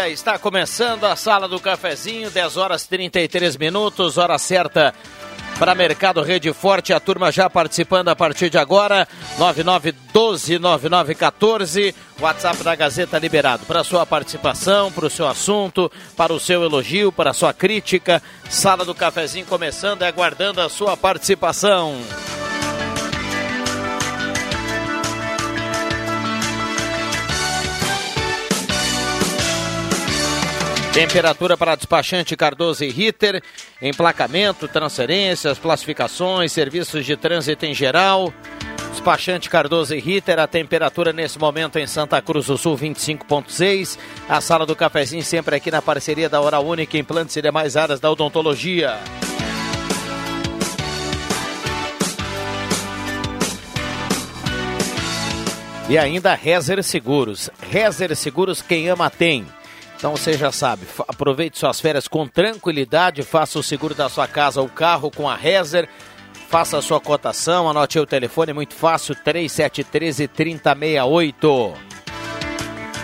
Dia. Está começando a Sala do Cafezinho, 10 horas 33 minutos, hora certa para Mercado Rede Forte. A turma já participando a partir de agora, 99129914. WhatsApp da Gazeta liberado para sua participação, para o seu assunto, para o seu elogio, para a sua crítica. Sala do Cafezinho começando e aguardando a sua participação. Temperatura para despachante Cardoso e Ritter, emplacamento, transferências, classificações, serviços de trânsito em geral. Despachante Cardoso e Ritter, a temperatura nesse momento em Santa Cruz do Sul 25.6. A sala do cafezinho sempre aqui na parceria da Hora Única, implantes e demais áreas da odontologia. E ainda Rezer Seguros. Rezer Seguros, quem ama tem. Então você já sabe, aproveite suas férias com tranquilidade, faça o seguro da sua casa ou carro com a Rezer, faça a sua cotação, anote o telefone, é muito fácil, 3713 3068.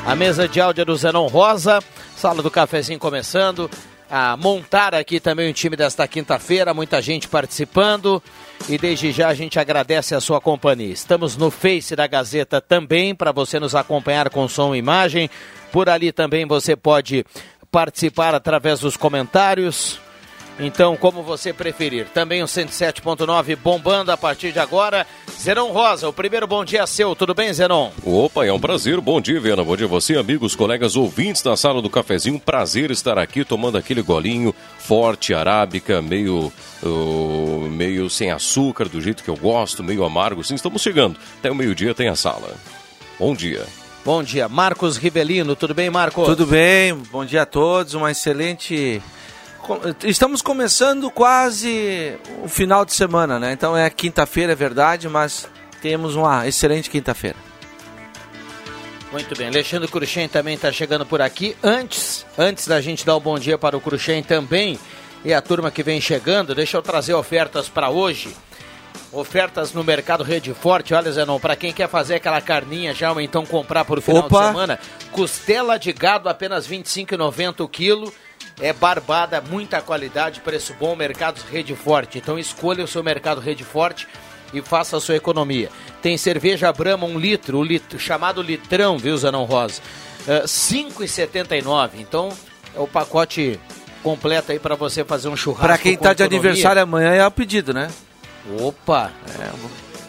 A mesa de áudio é do Zenon Rosa, sala do cafezinho começando, a montar aqui também o time desta quinta-feira, muita gente participando e desde já a gente agradece a sua companhia. Estamos no Face da Gazeta também para você nos acompanhar com som e imagem. Por ali também você pode participar através dos comentários. Então, como você preferir. Também o 107.9 bombando a partir de agora. Zenon Rosa, o primeiro bom dia seu. Tudo bem, Zenon? Opa, é um prazer. Bom dia, Viana. Bom dia você, amigos, colegas ouvintes da sala do cafezinho. Prazer estar aqui tomando aquele golinho forte, arábica, meio, uh, meio sem açúcar, do jeito que eu gosto, meio amargo. Sim, estamos chegando. Até o meio-dia tem a sala. Bom dia. Bom dia, Marcos Rivelino. Tudo bem, Marcos? Tudo bem. Bom dia a todos. Uma excelente Estamos começando quase o final de semana, né? Então é quinta-feira, é verdade, mas temos uma excelente quinta-feira. Muito bem, Alexandre Cruxem também está chegando por aqui. Antes, antes da gente dar o um bom dia para o Cruxem também e a turma que vem chegando, deixa eu trazer ofertas para hoje. Ofertas no mercado Rede Forte, olha Zenon, para quem quer fazer aquela carninha já ou então comprar por final Opa. de semana, costela de gado apenas R$ 25,90 o quilo é barbada, muita qualidade, preço bom, mercados Rede Forte. Então escolha o seu mercado Rede Forte e faça a sua economia. Tem cerveja Brahma, um litro, o litro chamado litrão, viu, Zanão Rosa? Uh, 5,79. Então é o pacote completo aí para você fazer um churrasco. Para quem está de aniversário amanhã é o pedido, né? Opa! É.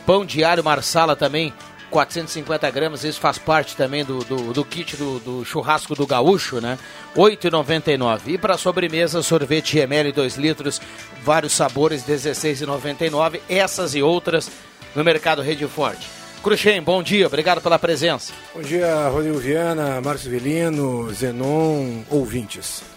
Pão diário Marsala também, 450 gramas, isso faz parte também do, do, do kit do, do, churrasco do gaúcho, né? 8,99. E para sobremesa, sorvete ML 2 litros, vários sabores, 16,99. Essas e outras no Mercado Rede Forte. Cruxem, bom dia, obrigado pela presença. Bom dia, Rodrigo Viana, Márcio Velino, Zenon, ouvintes.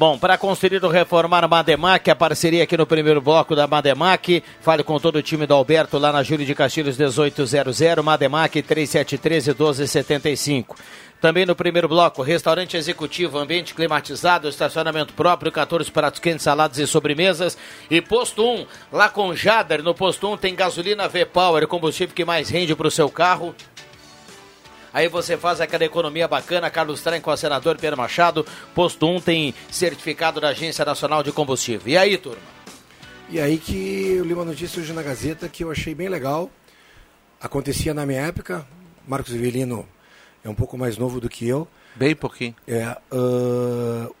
Bom, para construir ou reformar a Mademac, a parceria aqui no primeiro bloco da Mademac, fale com todo o time do Alberto lá na Júlio de Castilhos 1800, Mademac 3713 1275. Também no primeiro bloco, restaurante executivo, ambiente climatizado, estacionamento próprio, 14 pratos quentes, saladas e sobremesas. E posto 1, lá com Jader, no posto 1 tem gasolina V-Power, combustível que mais rende para o seu carro. Aí você faz aquela economia bacana. Carlos Trem com o senador Pedro Machado. Posto 1 tem certificado da Agência Nacional de Combustível. E aí, turma? E aí que eu li uma notícia hoje na Gazeta que eu achei bem legal. Acontecia na minha época. Marcos Evelino é um pouco mais novo do que eu. Bem pouquinho. É, uh,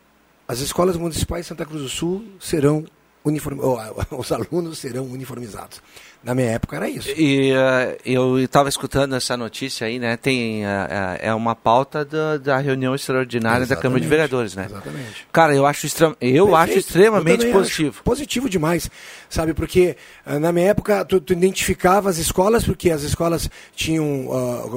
as escolas municipais de Santa Cruz do Sul serão uniform... Oh, os alunos serão uniformizados. Na minha época era isso. E uh, eu estava escutando essa notícia aí, né? Tem uh, uh, é uma pauta da, da reunião extraordinária Exatamente. da Câmara de Vereadores, né? Exatamente. Cara, eu acho eu Perfeito. acho extremamente eu positivo. Acho positivo demais, sabe? Porque na minha época tu, tu, identificava as escolas porque as escolas tinham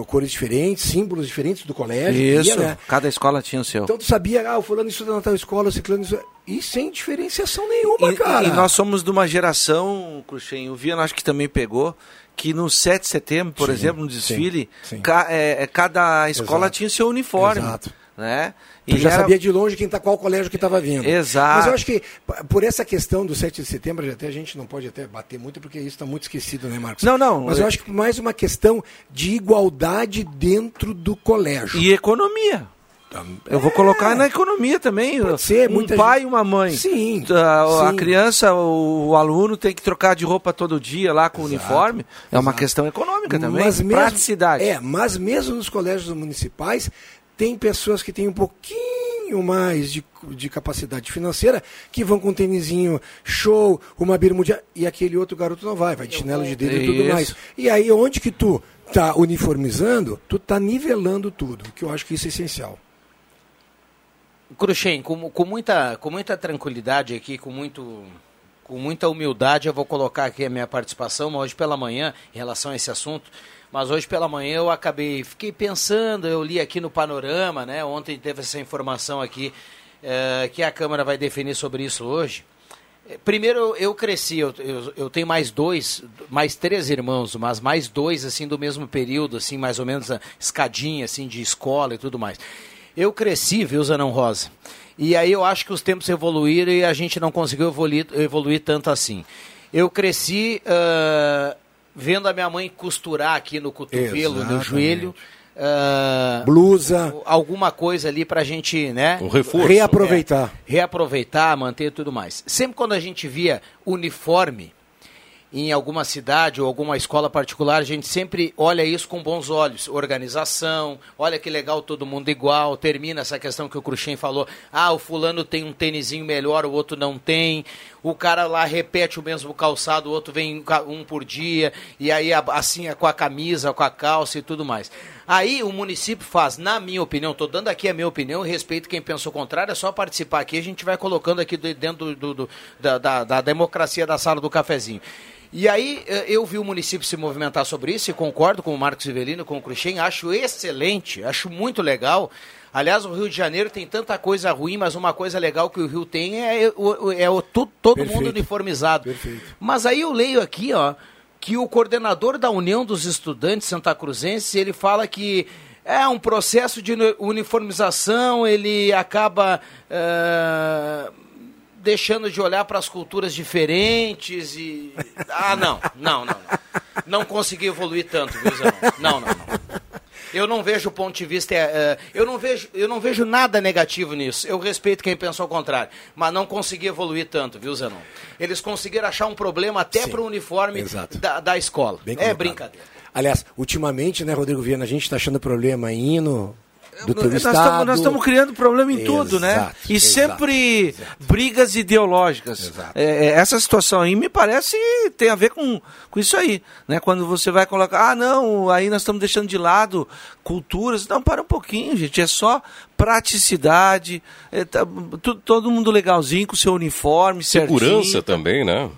cores diferentes, símbolos diferentes do colégio. Isso. Ia, né? Cada escola tinha o seu. Então tu sabia, ah, o fulano estuda na tal escola, o ciclano estuda... E sem diferenciação nenhuma, e, cara. E nós somos de uma geração, Cruxem, o Viana acho que também pegou, que no 7 de setembro, por sim, exemplo, no desfile, sim, sim. Ca, é, é cada escola Exato. tinha seu uniforme. Exato. Né? E já era... sabia de longe quem tá, qual colégio que estava vindo. Exato. Mas eu acho que por essa questão do 7 de setembro, até a gente não pode até bater muito, porque isso está muito esquecido, né, Marcos? Não, não. Mas eu acho que mais uma questão de igualdade dentro do colégio. E economia. Eu vou colocar na economia também. Pode ser, um pai e uma mãe. Sim, a, sim. criança, o, o, aluno tem que trocar de roupa todo dia lá com exato, uniforme. É uma questão econômica também. Mas mesmo, praticidade. É, mas mesmo nos colégios municipais tem pessoas que têm um pouquinho mais de, de capacidade financeira que vão com um tênisinho show, uma bermuda e aquele outro garoto não vai, vai de chinelo de dedo e tudo mais. E aí onde que tu tá uniformizando, tu tá nivelando tudo, que eu acho que isso é essencial. Cruxem, com, com, muita, com muita tranquilidade aqui, com, muito, com muita humildade, eu vou colocar aqui a minha participação hoje pela manhã em relação a esse assunto. Mas hoje pela manhã eu acabei, fiquei pensando, eu li aqui no panorama, né? Ontem teve essa informação aqui é, que a Câmara vai definir sobre isso hoje. Eh, primeiro, eu cresci, eu, eu, eu, tenho mais dois, mais três irmãos, mas mais dois, assim, do mesmo período, assim, mais ou menos a escadinha, assim, de escola e tudo mais. Eu cresci, viu, Zanão Rosa? E aí eu acho que os tempos evoluíram e a gente não conseguiu evoluir, evoluir tanto assim. Eu cresci uh, vendo a minha mãe costurar aqui no cotovelo, Exatamente. no joelho. Uh, Blusa. Alguma coisa ali pra gente, né? Um reforço. Reaproveitar. É, reaproveitar, manter tudo mais. Sempre quando a gente via uniforme, em alguma cidade ou alguma escola particular, a gente sempre olha isso com bons olhos. Organização, olha que legal, todo mundo igual. Termina essa questão que o Cruxem falou. Ah, o fulano tem um tênisinho melhor, o outro não tem. O cara lá repete o mesmo calçado, o outro vem um por dia. E aí assim é com a camisa, com a calça e tudo mais. Aí o município faz, na minha opinião, estou dando aqui a minha opinião, respeito quem pensa o contrário, é só participar aqui, a gente vai colocando aqui dentro do, do, da, da, da democracia da sala do cafezinho. E aí eh, eu vi o município se movimentar sobre isso e concordo com o Marcos Ivelino, com o Cruxem, acho excelente, acho muito legal. Aliás, o Rio de Janeiro tem tanta coisa ruim, mas uma coisa legal que o Rio tem é, é o, é o, todo Perfeito. mundo uniformizado. Perfeito. Mas aí eu leio aqui, ó, que o coordenador da União dos Estudantes Santa Cruzenses, ele fala que é um processo de uniformização, ele acaba uh, deixando de olhar para as culturas diferentes e. Ah, não, não, não, não. Não consegui evoluir tanto, viu, Zé? Não, não, não. Eu não vejo o ponto de vista, uh, eu, não vejo, eu não vejo nada negativo nisso. Eu respeito quem pensa ao contrário, mas não consegui evoluir tanto, viu, Zenon? Eles conseguiram achar um problema até para o uniforme da, da, escola. é brincadeira. Aliás, ultimamente, né, Rodrigo Viana, a gente está achando problema em hino, do nós estamos, nós estamos criando problema em exato, tudo, né? E exato, sempre exato. brigas ideológicas. É, é, essa situação aí me parece tem a ver com, com isso aí, né? Quando você vai colocar, ah, não, aí nós estamos deixando de lado culturas. Não, para um pouquinho, gente. É só praticidade, é, tá, todo mundo legalzinho com seu uniforme, Segurança certinho. também, né?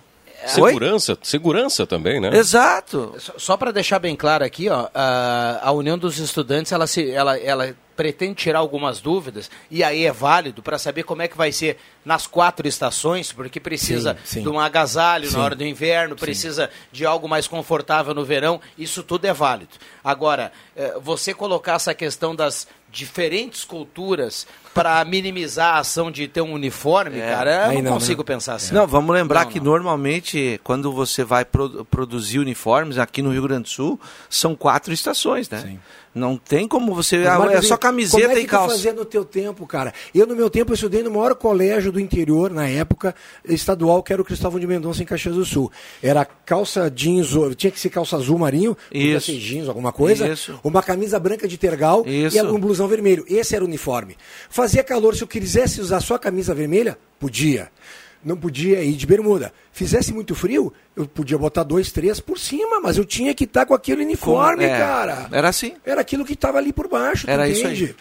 Segurança, Oi? segurança também, né? Exato. Só, só para deixar bem claro aqui, ó, a, a União dos Estudantes, ela, se, ela, ela pretende tirar algumas dúvidas, e aí é válido para saber como é que vai ser nas quatro estações, porque precisa sim, sim. de um agasalho sim. na hora do inverno, precisa de algo mais confortável no verão, isso tudo é válido. Agora, eh, você colocar essa questão das diferentes culturas para minimizar a ação de ter um uniforme, é, cara, eu não, não, consigo né? pensar assim. Não, vamos lembrar não, que normalmente quando você vai pro, produzir uniformes aqui no Rio Grande do Sul, são quatro estações, né? Sim. Não tem como você. Mas, é só camiseta como é que e calça. fazia no teu tempo, cara? Eu, no meu tempo, eu estudei no maior colégio do interior, na época, estadual, que era o Cristóvão de Mendonça, em Caxias do Sul. Era calça jeans, tinha que ser calça azul marinho, Isso. ser jeans, alguma coisa. Isso. Uma camisa branca de tergal Isso. e um blusão vermelho. Esse era o uniforme. Fazia calor, se eu quisesse usar só a camisa vermelha, podia. não podia ir de bermuda. Fizesse muito frio, eu podia botar dois, três por cima, mas eu tinha que estar com aquele uniforme, É, cara. Era assim. Era aquilo que estava ali por baixo, Era isso entende? aí.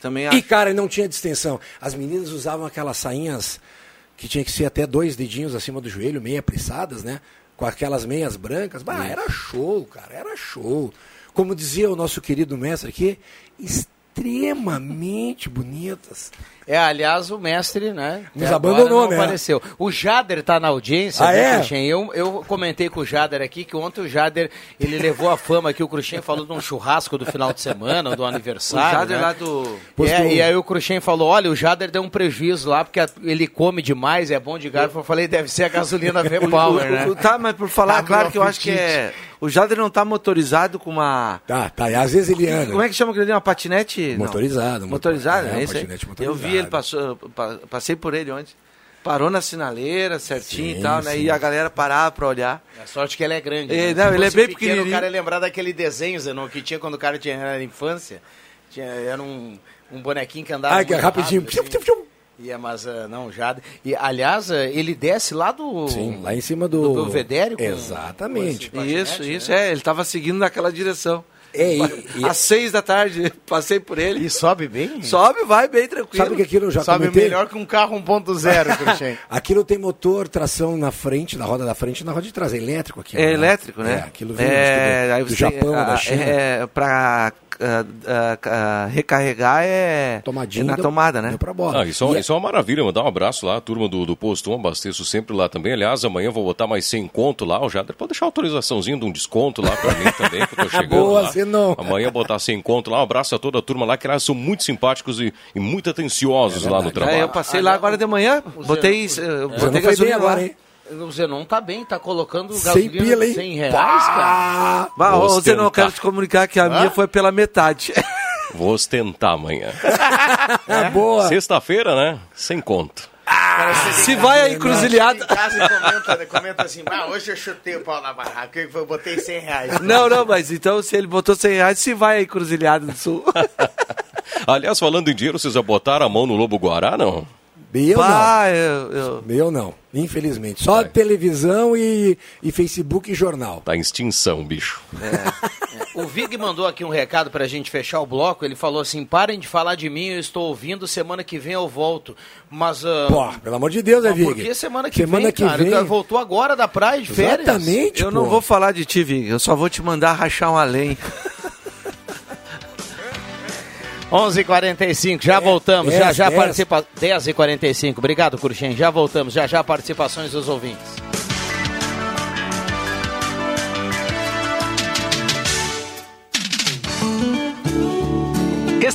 Também E, cara, não tinha distensão. As meninas usavam aquelas sainhas que tinha que ser até dois dedinhos acima do joelho, meia plissadas, né? Com aquelas meias brancas. Bah, era show, cara, era show. Como dizia o nosso querido mestre aqui, extremamente bonitas. É, aliás, o mestre, né? Nos abandonou, não né? apareceu. O Jader tá na audiência, Ah, né, é? Cruxem? Eu, eu comentei com o Jader aqui que ontem o Jader, ele levou a fama que o Cruxem falou de um churrasco do final de semana, do O aniversário, Jader né? lá do. É, e aí o Cruxem falou, olha, o Jader deu um prejuízo lá, porque a- ele come demais, é bom de garfo. Eu falei, deve ser a gasolina V-Power, O- né? o- Tá, mas por falar, Tá, claro que eu acho que é. O Jader não tá motorizado com uma. Tá, tá. E às vezes ele anda. Como é que chama aquele ali? Uma patinete? Não. Motorizado, Motorizado, motor- é, é, isso aí. patinete Eu motorizado. vi ele, passou, pa- passei por ele ontem. Parou na sinaleira certinho Sim, e tal, né? sim. E a galera parava pra olhar. A sorte que ele é grande. É, né? não, ele é bem pequeno, pequenininho. O cara ia lembrar daquele desenho, Zenon, que tinha quando o cara tinha na infância. Tinha, era um, um bonequinho que andava Ah, que é rapidinho. rápido, assim. Ia, mas ah, não, Jader. E, aliás, ah, ele desce lá do... Sim, lá em cima do. do Belvedere Exatamente. com Isso, patinete, isso, né? é. Ele tava seguindo naquela direção. É, e- e- Às seis da tarde, passei por ele. E sobe bem? Sobe, vai bem tranquilo. Sabe que aquilo eu já sobe comentei? melhor que um carro 1.0, Cruxem. Aquilo tem motor, tração na frente, na roda da frente e na roda de trás. É elétrico aqui. É elétrico, né? É, aquilo vem é, aí do, do Japão, ah, da China. É, pra ah, ah, ah, recarregar é Tomadinha é na deu- tomada, né? Pra bola. Ah, isso, é- E isso é uma maravilha, mandar um abraço lá, a turma do, do Posto 1, abasteço sempre lá também. Aliás, amanhã eu vou botar mais 100 conto lá, o Jader pode deixar autorizaçãozinha de um desconto lá pra mim também, que eu tô chegando Boa, lá. Zenon. Amanhã botar 100 conto lá, um abraço a toda a turma lá, que elas são muito simpáticos e, e muito atenciosos lá no trabalho. É, eu passei lá agora de manhã, botei, botei gasolina agora, lá. hein? O Zenon tá bem, tá colocando Sem gasolina pila, hein? 100 reais, cara. Pá! Bah, ô, Vou Zé, não, eu quero te comunicar que a minha foi pela metade. Vou ostentar amanhã. É boa. Sexta-feira, né? Sem conto. Se vai a encruzilhada... Em casa e comenta, comenta assim, ah, hoje eu chutei o pau na barraca, eu botei 100 reais. Não, não, mas então se ele botou 100 reais, se vai a encruzilhada do sul. Aliás, falando em dinheiro, vocês já botaram a mão no Lobo Guará, não? Meu não. Bah, eu, eu- Meu não, infelizmente. Só televisão e, e Facebook e jornal. Tá em extinção, bicho. O Vig mandou aqui um recado pra gente fechar o bloco. Ele falou assim: parem de falar de mim, eu estou ouvindo, semana que vem eu volto. Mas. ah, Pô, pelo amor de Deus, é Vig. por que semana que Semana vem, que cara? vem. Ele Voltou agora da praia de férias. Exatamente, eu não pô. vou falar de ti, Vig. Eu só vou te mandar rachar um além. 11h45, já voltamos, dez, já já dez. participa. 10h45, obrigado, Curchen. Já voltamos, já já participações dos ouvintes.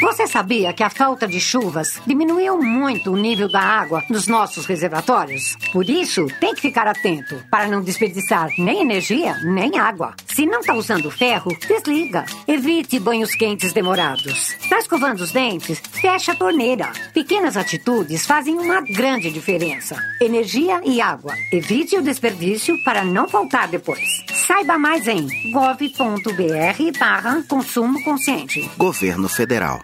Você sabia que a falta de chuvas diminuiu muito o nível da água nos nossos reservatórios? Por isso, tem que ficar atento para não desperdiçar nem energia, nem água. Se não está usando ferro, desliga. Evite banhos quentes demorados. Está escovando os dentes? Fecha a torneira. Pequenas atitudes fazem uma grande diferença. Energia e água. Evite o desperdício para não faltar depois. Saiba mais em gov.br barra consumo consciente. Governo Federal.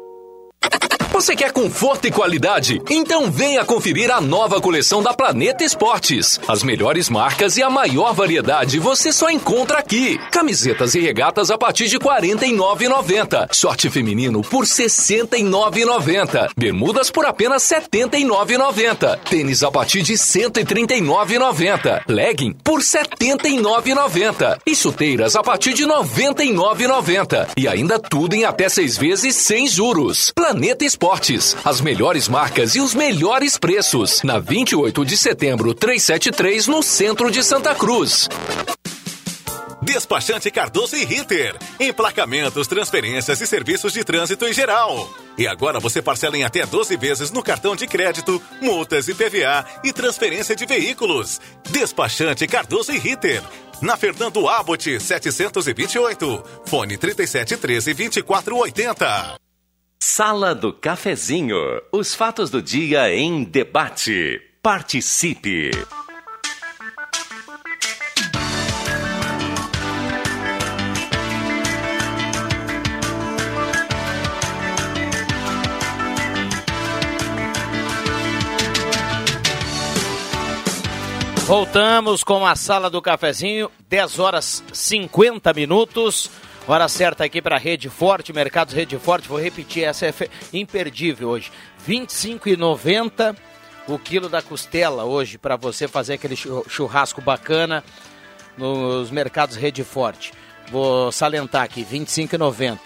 Você quer conforto e qualidade? Então venha conferir a nova coleção da Planeta Esportes. As melhores marcas e a maior variedade você só encontra aqui. Camisetas e regatas a partir de R$ 49,90. Short feminino por R$ 69,90. Bermudas por apenas R$ 79,90. Tênis a partir de R$ 139,90. Legging por R$ 79,90. E chuteiras a partir de R$ 99,90. E ainda tudo em até seis vezes sem juros. Planeta Esportes As melhores marcas e os melhores preços. Na 28 de setembro, 373, no centro de Santa Cruz. Despachante Cardoso e Ritter. Emplacamentos, transferências e serviços de trânsito em geral. E agora você parcela em até 12 vezes no cartão de crédito, multas e PVA e transferência de veículos. Despachante Cardoso e Ritter. Na Fernando Abbott, 728. Fone 3713 2480. Sala do Cafezinho. Os fatos do dia em debate. Participe. Voltamos com a Sala do Cafezinho, 10 horas 50 minutos. Hora certa aqui para Rede Forte, Mercados Rede Forte. Vou repetir, essa é imperdível hoje. R$ 25,90 o quilo da costela hoje para você fazer aquele churrasco bacana nos mercados Rede Forte. Vou salientar aqui, R$ 25,90.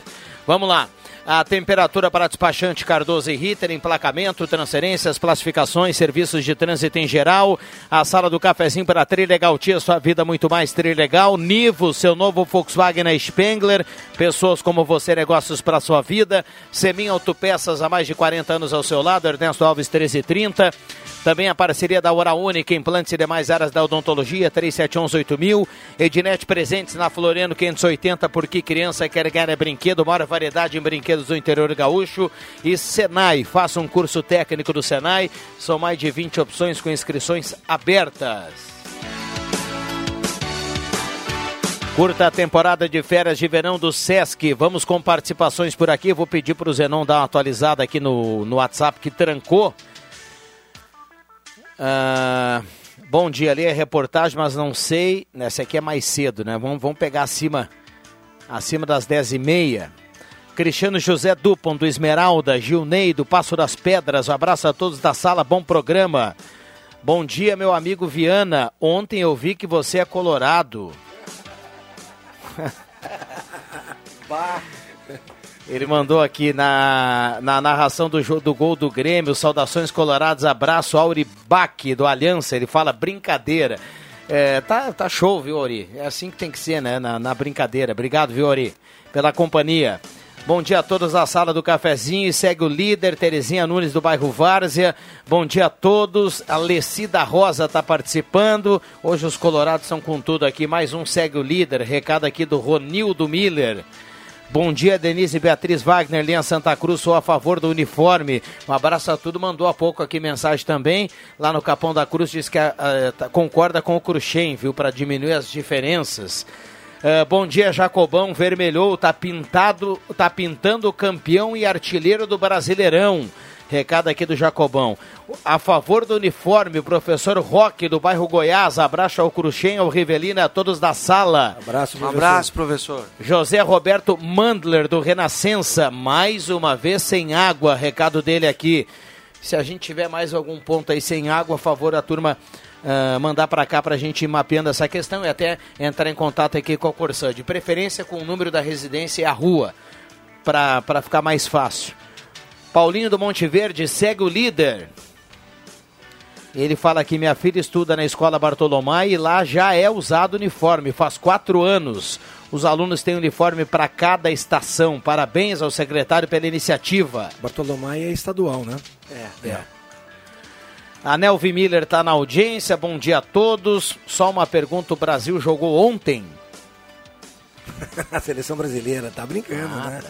Vamos lá. A temperatura para despachante Cardoso e Ritter, emplacamento, transferências, classificações, serviços de trânsito em geral. A sala do cafezinho para Trilegal Tia, sua vida muito mais Trilegal. Nivo, seu novo Volkswagen Spengler. Pessoas como você, negócios para sua vida. Semin Autopeças, há mais de 40 anos ao seu lado. Ernesto Alves 1330. Também a parceria da Hora Única, implantes e demais áreas da odontologia, 37118000. Ednet presentes na Floriano 580, porque criança quer ganhar é brinquedo, maior variedade em brinquedos do interior gaúcho. E Senai, faça um curso técnico do Senai. São mais de 20 opções com inscrições abertas. Curta a temporada de férias de verão do Sesc. Vamos com participações por aqui. Vou pedir para o Zenon dar uma atualizada aqui no, no WhatsApp que trancou. Ah, bom dia, ali é reportagem, mas não sei. Essa aqui é mais cedo, né? Vamos, vamos pegar acima, acima das 10 e meia. Cristiano José Dupont, do Esmeralda, Gilney, do Passo das Pedras. Um abraço a todos da sala, bom programa. Bom dia, meu amigo Viana. Ontem eu vi que você é colorado. Ele mandou aqui na, na narração do, do gol do Grêmio, saudações coloradas, abraço Auribac do Aliança. Ele fala brincadeira. É, tá, tá show, viu, Ori? É assim que tem que ser, né? Na, na brincadeira. Obrigado, viu, Ori, pela companhia. Bom dia a todos da sala do cafezinho. Segue o líder, Terezinha Nunes do bairro Várzea. Bom dia a todos. A Lecida Rosa está participando. Hoje os colorados são com tudo aqui. Mais um segue o líder. Recado aqui do Ronildo Miller. Bom dia, Denise Beatriz Wagner, linha Santa Cruz, sou a favor do uniforme. Um abraço a tudo, mandou há pouco aqui mensagem também, lá no Capão da Cruz, diz que uh, concorda com o Cruxem, viu, para diminuir as diferenças. Uh, bom dia, Jacobão, vermelhou, tá pintado, tá pintando campeão e artilheiro do Brasileirão. Recado aqui do Jacobão. A favor do uniforme, o professor Roque, do bairro Goiás. Abraço ao Cruxem, ao Rivelino e a todos da sala. Abraço, professor. abraço, professor. José Roberto Mandler, do Renascença. Mais uma vez sem água. Recado dele aqui. Se a gente tiver mais algum ponto aí sem água, a favor da turma ah, mandar para cá para a gente ir mapeando essa questão e até entrar em contato aqui com a Corsã. De preferência com o número da residência e a rua, para ficar mais fácil. Paulinho do Monte Verde segue o líder. Ele fala que minha filha estuda na escola Bartolomé e lá já é usado uniforme, faz quatro anos. Os alunos têm uniforme para cada estação. Parabéns ao secretário pela iniciativa. Bartolomé é estadual, né? É, É. A Nelvi Miller está na audiência. Bom dia a todos. Só uma pergunta: o Brasil jogou ontem? A seleção brasileira, tá brincando, Ah, né?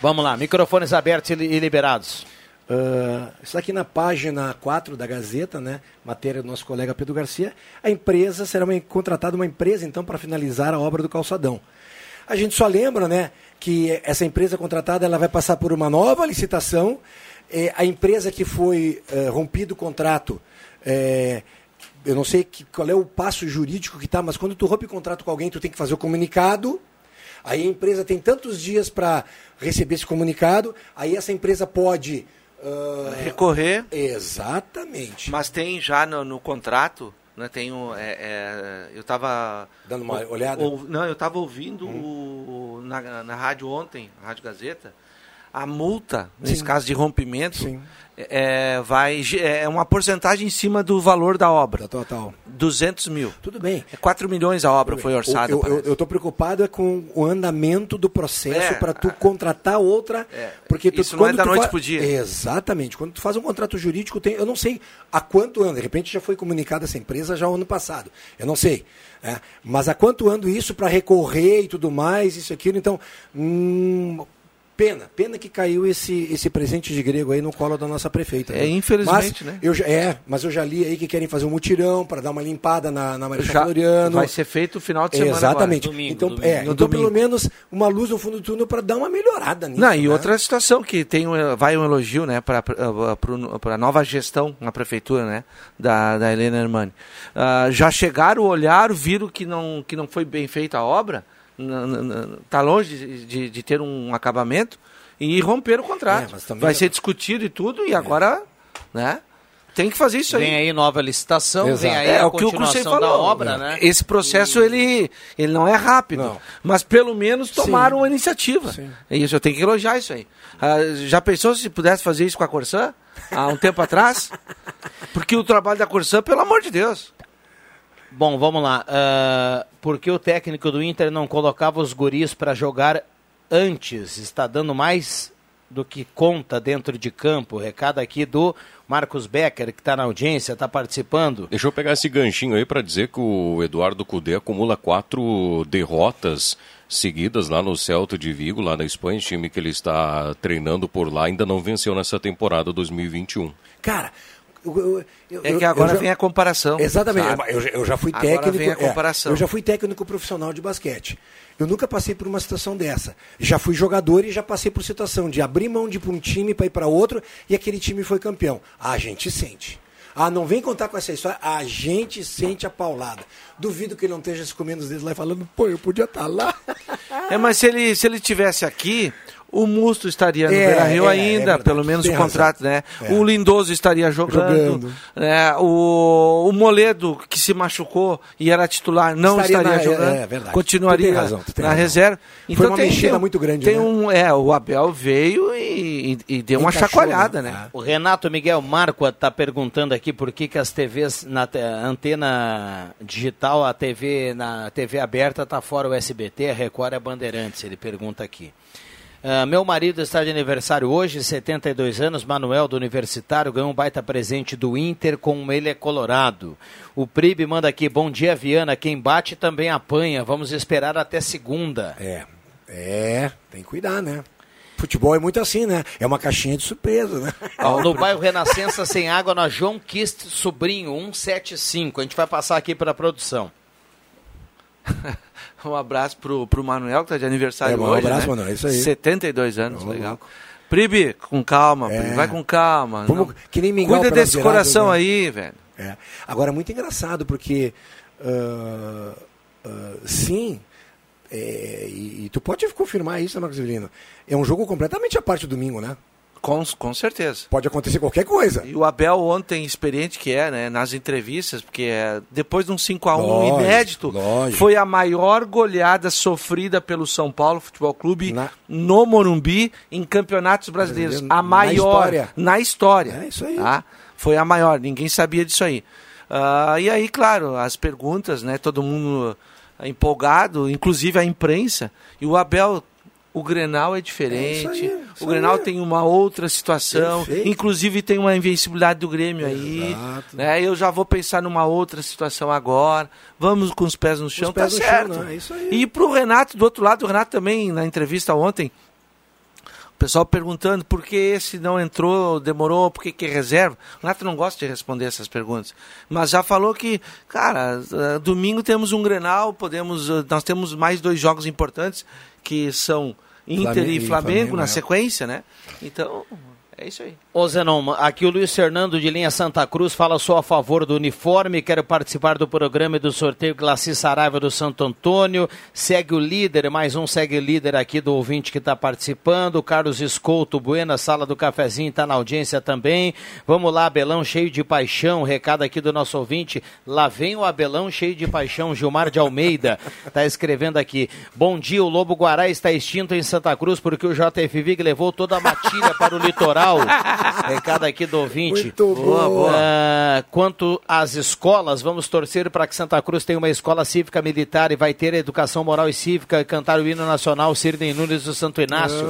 Vamos lá, microfones abertos e li- liberados. Ah, isso aqui na página 4 da Gazeta, né? Matéria do nosso colega Pedro Garcia. A empresa será uma, contratada uma empresa, então, para finalizar a obra do calçadão. A gente só lembra, né, que essa empresa contratada ela vai passar por uma nova licitação. Eh, a empresa que foi eh, rompido o contrato, eh, eu não sei que, qual é o passo jurídico que está, mas quando tu rompe o contrato com alguém, tu tem que fazer o comunicado. Aí a empresa tem tantos dias para receber esse comunicado. Aí essa empresa pode ah, Recorrer, Exatamente. mas tem já no, no contrato, né, um, é, é, eu estava... Dando uma olhada? Uhum. não, eu estava ouvindo o- na, na rádio ontem, na Rádio Gazeta, a multa, nesse Sim. caso de rompimento, Sim. é, vai, é uma porcentagem em cima do valor da obra. Total. 200 mil. Tudo bem. É 4 milhões a obra foi orçada. Eu, tô preocupado é com o andamento do processo É, para tu contratar outra. É, porque tu, isso não é da noite fa- pro dia. Exatamente. Quando tu faz um contrato jurídico, tem, eu não sei há quanto anda. De repente já foi comunicada essa empresa já o ano passado. Eu não sei. é. Mas há quanto ando isso para recorrer e tudo mais, isso e aquilo. Então, hum, pena. Pena que caiu esse, esse presente de grego aí no colo da nossa prefeita. É, né? infelizmente, Mas né? Eu é, mas eu já li aí que querem fazer um mutirão para dar uma limpada na, na Marechal Floriano. vai ser feito no final de semana Exatamente. Domingo, então, domingo. é, então domingo. pelo menos uma luz no fundo do túnel para dar uma melhorada nisso. Não, e né? outra situação que tem um- vai um elogio, né, para a nova gestão na prefeitura, né, da, da Helena Hermani. Ah, já chegaram, olharam, viram que não, que não foi bem feita a obra, está longe de, de, de ter um acabamento, e romperam o É, contrato. mas também- vai ser discutido e tudo, e agora, né, tem que fazer isso Vem aí. aí nova licitação, Exato. vem aí É a o que o continuação Cruxem da falou. obra, né? Esse processo ele, ele não é rápido, Não. mas pelo menos tomaram Sim. a iniciativa. Sim. É isso, eu tenho que elogiar isso aí. Ah, já pensou se pudesse fazer isso com a Corsã há um tempo atrás? Porque o trabalho da Corsã, pelo amor de Deus. Bom, vamos lá. Ah, por que o técnico do Inter não colocava os guris para jogar antes? Está dando mais do que conta dentro de campo. Recado aqui do Marcos Becker, que está na audiência, está participando. Deixa eu pegar esse ganchinho aí para dizer que o Eduardo Cudê acumula quatro derrotas seguidas lá no Celta de Vigo, lá na Espanha, time que ele está treinando por lá, ainda não venceu nessa temporada 2021. Cara, eu, eu- É que agora já- vem a comparação. Exatamente. Eu, já- eu já fui Agora técnico. vem a é, comparação. eu já fui técnico profissional de basquete. Eu nunca passei por uma situação dessa. Já fui jogador e já passei por situação de abrir mão de um time para ir para outro e aquele time foi campeão. A gente sente. Ah, não vem contar com essa história. A gente sente a paulada. Duvido que ele não esteja se comendo os dedos lá e falando, pô, eu podia estar lá. É, mas se ele, se ele tivesse aqui, o Musto estaria no É, Beira Rio é, é ainda, verdade, pelo menos o contrato, razão. né? É. O Lindoso estaria jogando. Jogando. né? O, o Moledo, que se machucou e era titular, não Estaria estaria na- é, jogando. é verdade. Continuaria razão, na razão. reserva. Foi uma mexida muito grande, Tem né? um, é, o Abel veio e, e- e deu uma Encaixou, chacoalhada, né? né? O Renato Miguel Marco está perguntando aqui por que, que as TVs na te- antena digital, a TV na TV aberta está fora o SBT, a Record é Bandeirantes, ele pergunta aqui. Ah, meu marido está de aniversário hoje, 72 anos, Manuel do Universitário, ganhou um baita presente do Inter, como ele é colorado. O Pribe manda aqui, bom dia Viana, quem bate também apanha, vamos esperar até segunda. É, é, tem que cuidar, né? Futebol é muito assim, né? É uma caixinha de surpresa, né? Ó, no bairro Renascença Sem Água, na João Kist Sobrinho, 175. A gente vai passar aqui para a produção. Um abraço pro, pro Manuel, que tá de aniversário É, um hoje. abraço, né? Manuel, é isso aí. 72 anos, Ô, legal. louco. Pribi, com calma, É. Pribi, vai com calma. Vamos- não- que nem mingau Cuida desse coração né? aí, velho. É. Agora, muito engraçado, porque ah, ah, sim, é, e, e tu pode confirmar isso, né, Marcos Avelino? É um jogo completamente à parte do domingo, né? Com, com certeza. Pode acontecer qualquer coisa. E o Abel ontem, experiente que é, né, nas entrevistas, porque é, depois de um 5x1 Lógico, inédito, lógico. foi a maior goleada sofrida pelo São Paulo Futebol Clube no Morumbi em campeonatos brasileiros. Brasileiro, A na maior história. na história. É isso aí. tá? Foi a maior, ninguém sabia disso aí. Ah, e aí, claro, as perguntas, né? Todo mundo empolgado, inclusive a imprensa. E o Abel, o Grenal é diferente. É aí, isso o Grenal tem uma outra situação. Perfeito. Inclusive tem uma invencibilidade do Grêmio aí. Né? Eu já vou pensar numa outra situação agora. Vamos com os pés no chão, pés tá no chão, certo. né? É isso aí. E pro Renato, do outro lado, o Renato também, na entrevista ontem, o pessoal perguntando por que esse não entrou, demorou, por que, que é reserva. O Renato não gosta de responder essas perguntas. Mas já falou que, cara, eh, domingo temos um Grenal, podemos, eh, nós temos mais dois jogos importantes, que são Inter Flamengo e Flamengo, na sequência, né? Então, é isso aí. Ô Zenon, aqui o Luiz Fernando de Linha Santa Cruz fala só a favor do uniforme, quero participar do programa e do sorteio Glaci Saraiva do Santo Antônio, segue o líder, mais um segue o líder aqui do ouvinte que está participando, Carlos Escolto Buena, sala do cafezinho, está na audiência também, vamos lá, Abelão cheio de paixão, recado aqui do nosso ouvinte, lá vem o Abelão cheio de paixão, Gilmar de Almeida, está escrevendo aqui, bom dia, o Lobo Guará está extinto em Santa Cruz porque o JF Vig levou toda a matilha para o litoral, recado aqui do ouvinte. Muito Boa, boa. Ah, quanto às escolas, vamos torcer para que Santa Cruz tenha uma escola cívica militar e vai ter educação moral e cívica cantar o hino nacional Sirden Nunes do Santo Inácio.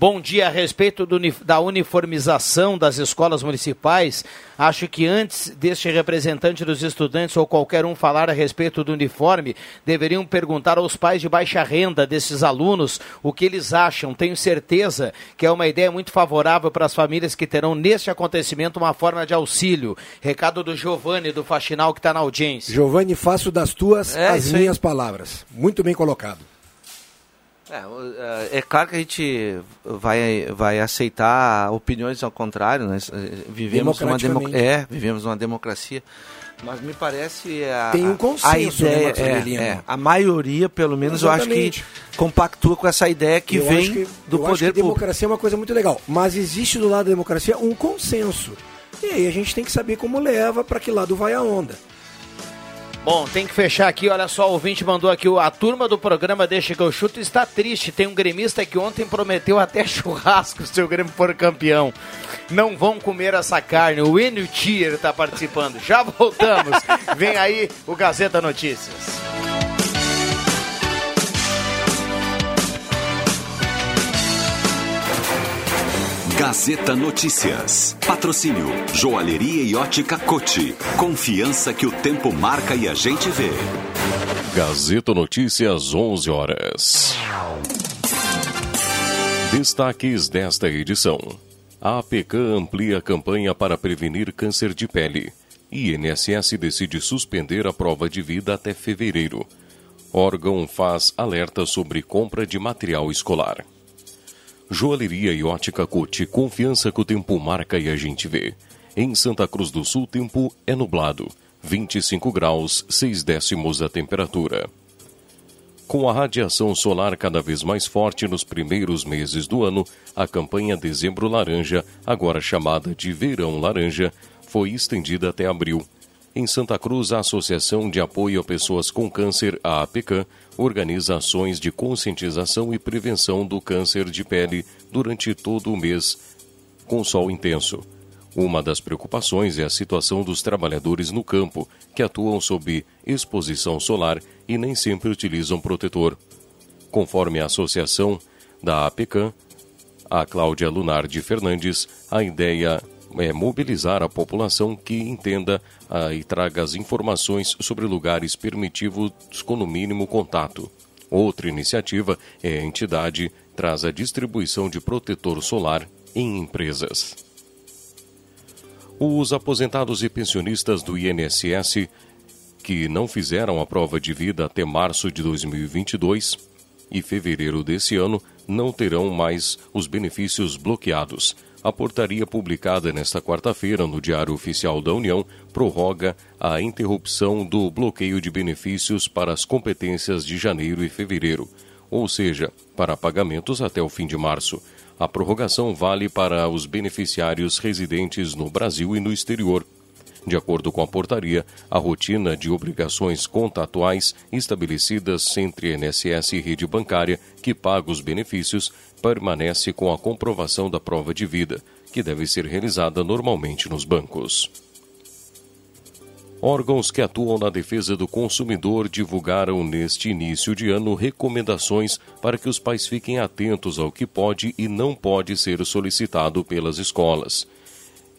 Bom dia a respeito do da uniformização das escolas municipais. Acho que antes deste representante dos estudantes ou qualquer um falar a respeito do uniforme, deveriam perguntar aos pais de baixa renda desses alunos o que eles acham. Tenho certeza que é uma ideia muito favorável para as famílias que terão neste acontecimento uma forma de auxílio. Recado do Giovanni do Faxinal que está na audiência. Giovanni, faço das tuas É, as isso aí. minhas palavras. Muito bem colocado. É, é, é claro que a gente vai, vai aceitar opiniões ao contrário, né? Vivemos numa, demo, Democraticamente. é, vivemos numa democracia. Mas me parece a, Tem um consenso, a né, ideia, Marcos é, é, a maioria, pelo menos, eu acho Exatamente. que compactua com essa ideia que Eu vem acho que- do eu acho poder que público. democracia é uma coisa muito legal. Mas existe do lado da democracia um consenso. E aí a gente tem que saber como leva, para que lado vai a onda. Bom, tem que fechar aqui. Olha só, o ouvinte mandou aqui. A turma do programa Deixa que eu chuto está triste. Tem um gremista que ontem prometeu até churrasco se o Grêmio for campeão. Não vão comer essa carne. O Enio Tier está participando. Já voltamos. Vem aí o Gazeta Notícias. Gazeta Notícias. Patrocínio Joalheria e Ótica Cote. Confiança que o tempo marca e a gente vê. Gazeta Notícias, 11 horas. Destaques desta edição. A APK amplia a campanha para prevenir câncer de pele. INSS decide suspender a prova de vida até fevereiro. Órgão faz alerta sobre compra de material escolar. Joalheria e ótica Cote, confiança que o tempo marca e a gente vê. Em Santa Cruz do Sul, tempo é nublado. 25 graus, 6 décimos a temperatura. Com a radiação solar cada vez mais forte nos primeiros meses do ano, a campanha Dezembro Laranja, agora chamada de Verão Laranja, foi estendida até abril. Em Santa Cruz, a Associação de Apoio a Pessoas com Câncer, a APCAM, organiza ações de conscientização e prevenção do câncer de pele durante todo o mês com sol intenso. Uma das preocupações é a situação dos trabalhadores no campo, que atuam sob exposição solar e nem sempre utilizam protetor. Conforme a associação da APCAM, a Cláudia Lunardi Fernandes, a ideia é mobilizar a população que entenda ah, e traga as informações sobre lugares permitidos com no mínimo contato. Outra iniciativa é a entidade traz a distribuição de protetor solar em empresas. Os aposentados e pensionistas do INSS que não fizeram a prova de vida até março de 2022 e fevereiro desse ano não terão mais os benefícios bloqueados. A portaria publicada nesta quarta-feira no Diário Oficial da União prorroga a interrupção do bloqueio de benefícios para as competências de janeiro e fevereiro, ou seja, para pagamentos até o fim de março. A prorrogação vale para os beneficiários residentes no Brasil e no exterior. De acordo com a portaria, a rotina de obrigações contatuais estabelecidas entre INSS e rede bancária que paga os benefícios permanece com a comprovação da prova de vida, que deve ser realizada normalmente nos bancos. Órgãos que atuam na defesa do consumidor divulgaram neste início de ano recomendações para que os pais fiquem atentos ao que pode e não pode ser solicitado pelas escolas.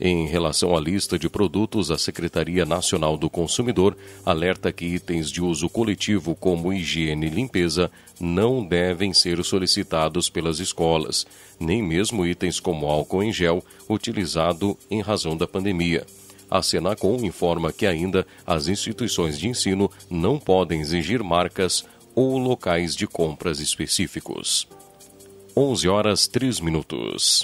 Em relação à lista de produtos, a Secretaria Nacional do Consumidor alerta que itens de uso coletivo como higiene e limpeza não devem ser solicitados pelas escolas, nem mesmo itens como álcool em gel utilizado em razão da pandemia. A Senacom informa que ainda as instituições de ensino não podem exigir marcas ou locais de compras específicos. 11 horas 3 minutos.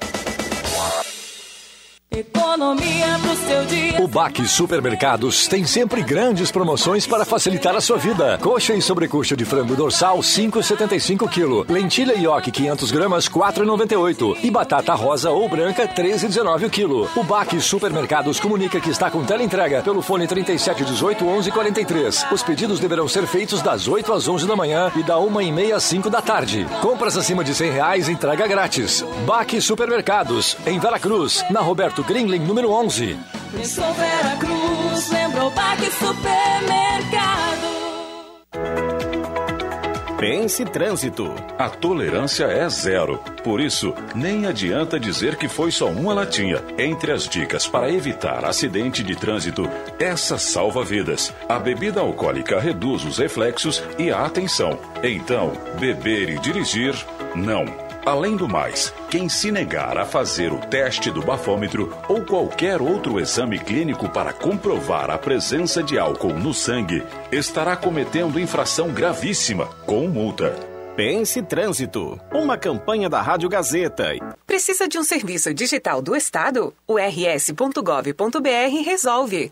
Economia pro seu dia. O Baque Supermercados tem sempre grandes promoções para facilitar a sua vida. Coxa e sobrecoxa de frango dorsal 5,75 kg. Lentilha ioki 500 gramas 4,98 e batata rosa ou branca 13,19 kg. O Baque Supermercados comunica que está com teleentrega pelo fone 3718 1143. Os pedidos deverão ser feitos das 8 às 11 da manhã e da 1 e meia às 5 da tarde. Compras acima de 100 reais entrega grátis. Baque Supermercados em Veracruz, na Roberto Greenling número 11. Pensou Vera Cruz, lembrou Baque Supermercado. Pense Trânsito. A tolerância é zero. Por isso, nem adianta dizer que foi só uma latinha. Entre as dicas para evitar acidente de trânsito, essa salva vidas. A bebida alcoólica reduz os reflexos e a atenção. Então, beber e dirigir, não. Além do mais, quem se negar a fazer o teste do bafômetro ou qualquer outro exame clínico para comprovar a presença de álcool no sangue estará cometendo infração gravíssima, com multa. Pense Trânsito, uma campanha da Rádio Gazeta. Precisa de um serviço digital do Estado? O rs.gov.br resolve.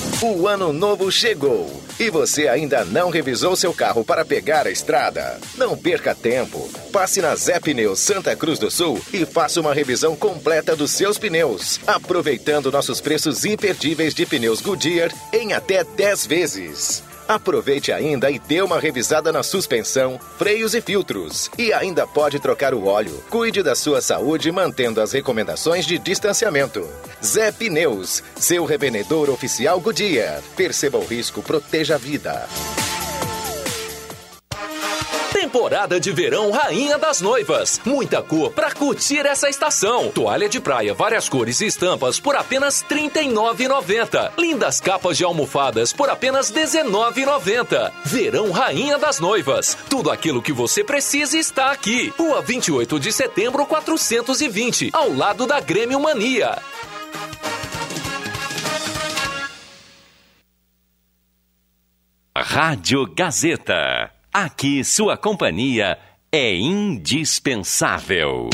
O ano novo chegou e você ainda não revisou seu carro para pegar a estrada. Não perca tempo. Passe na Zé Pneus Santa Cruz do Sul e faça uma revisão completa dos seus pneus, aproveitando nossos preços imperdíveis de pneus Goodyear em até 10 vezes. Aproveite ainda e dê uma revisada na suspensão, freios e filtros. E ainda pode trocar o óleo. Cuide da sua saúde mantendo as recomendações de distanciamento. Zé Pneus, seu revendedor oficial Goodyear. Perceba o risco, proteja a vida. Temporada de verão Rainha das Noivas. Muita cor para curtir essa estação. Toalha de praia, várias cores e estampas por apenas R$ 39,90. Lindas capas de almofadas por apenas R$ 19,90. Verão Rainha das Noivas. Tudo aquilo que você precisa está aqui. Rua 28 de setembro, 420, ao lado da Grêmio Mania. Rádio Gazeta. Aqui sua companhia é indispensável.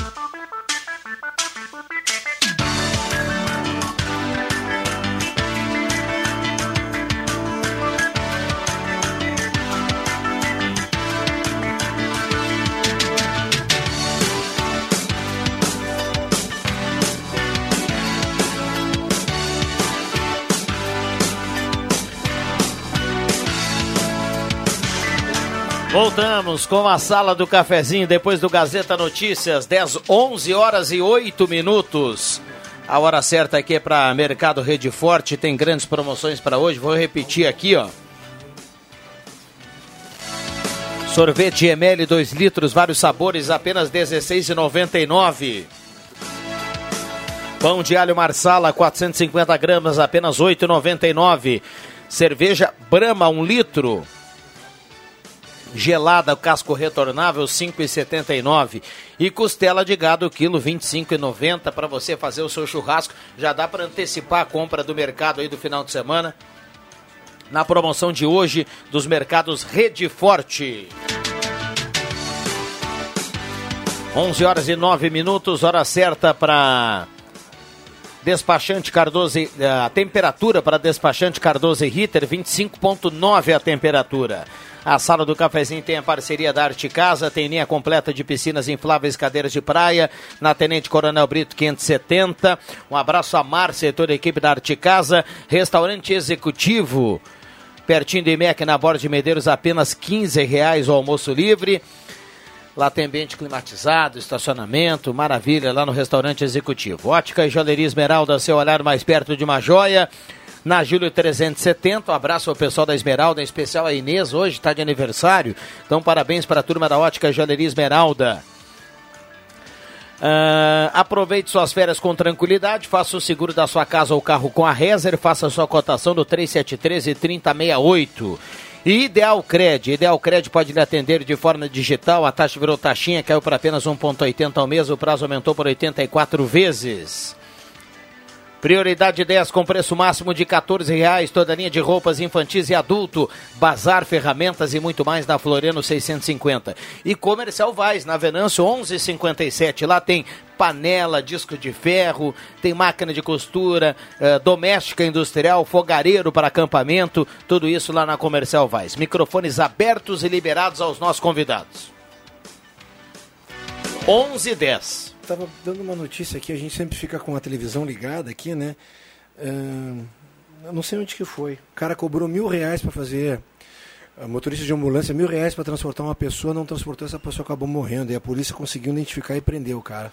Voltamos com a sala do cafezinho depois do Gazeta Notícias, 10, 11 horas e 8 minutos. A hora certa aqui é para Mercado Rede Forte, tem grandes promoções para hoje. Vou repetir aqui, ó. Sorvete ML 2 litros, vários sabores, apenas R$ 16,99. Pão de alho Marsala, 450 gramas, apenas R$ 8,99. Cerveja Brahma, 1 litro, gelada, casco retornável 5,79 e costela de gado quilo 25,90 para você fazer o seu churrasco. Já dá para antecipar a compra do mercado aí do final de semana. Na promoção de hoje dos mercados Rede Forte. 11 horas e 9 minutos, hora certa para Despachante Cardoso, a temperatura para despachante Cardoso e Ritter 25.9 a temperatura. A sala do cafezinho tem a parceria da Arte Casa, tem linha completa de piscinas infláveis, cadeiras de praia, na Tenente Coronel Brito 570. Um abraço a Márcia e toda a equipe da Arte Casa. Restaurante Executivo, pertinho do IMEC, na Borda de Medeiros, apenas 15 reais o almoço livre. Lá tem ambiente climatizado, estacionamento, maravilha lá no restaurante executivo. Ótica e Joalheria Esmeralda, seu olhar mais perto de uma joia. Na Júlio 370, um abraço ao pessoal da Esmeralda, em especial a Inês, hoje está de aniversário. Então, parabéns para a turma da Ótica Joalheria Esmeralda. Uh, aproveite suas férias com tranquilidade, faça o seguro da sua casa ou carro com a Rezer, faça sua cotação do 3713 e 3068. E Ideal Cred. Ideal Cred pode lhe atender de forma digital. A taxa virou taxinha, caiu para apenas 1,80 ao mês. O prazo aumentou por 84 vezes. Prioridade 10 com preço máximo de 14 reais, toda linha de roupas infantis e adulto, bazar, ferramentas e muito mais na Floriano 650. E Comercial Vaz, na Venâncio 1157. Lá tem panela, disco de ferro, tem máquina de costura, eh, doméstica industrial, fogareiro para acampamento, tudo isso lá na Comercial Vaz. Microfones abertos e liberados aos nossos convidados. 11 e 10 estava dando uma notícia aqui, a gente sempre fica com a televisão ligada aqui, né? Uh, não sei onde que foi. O cara cobrou mil reais para fazer. motorista de ambulância, mil reais para transportar uma pessoa, não transportou, essa pessoa acabou morrendo. E a polícia conseguiu identificar e prender o cara.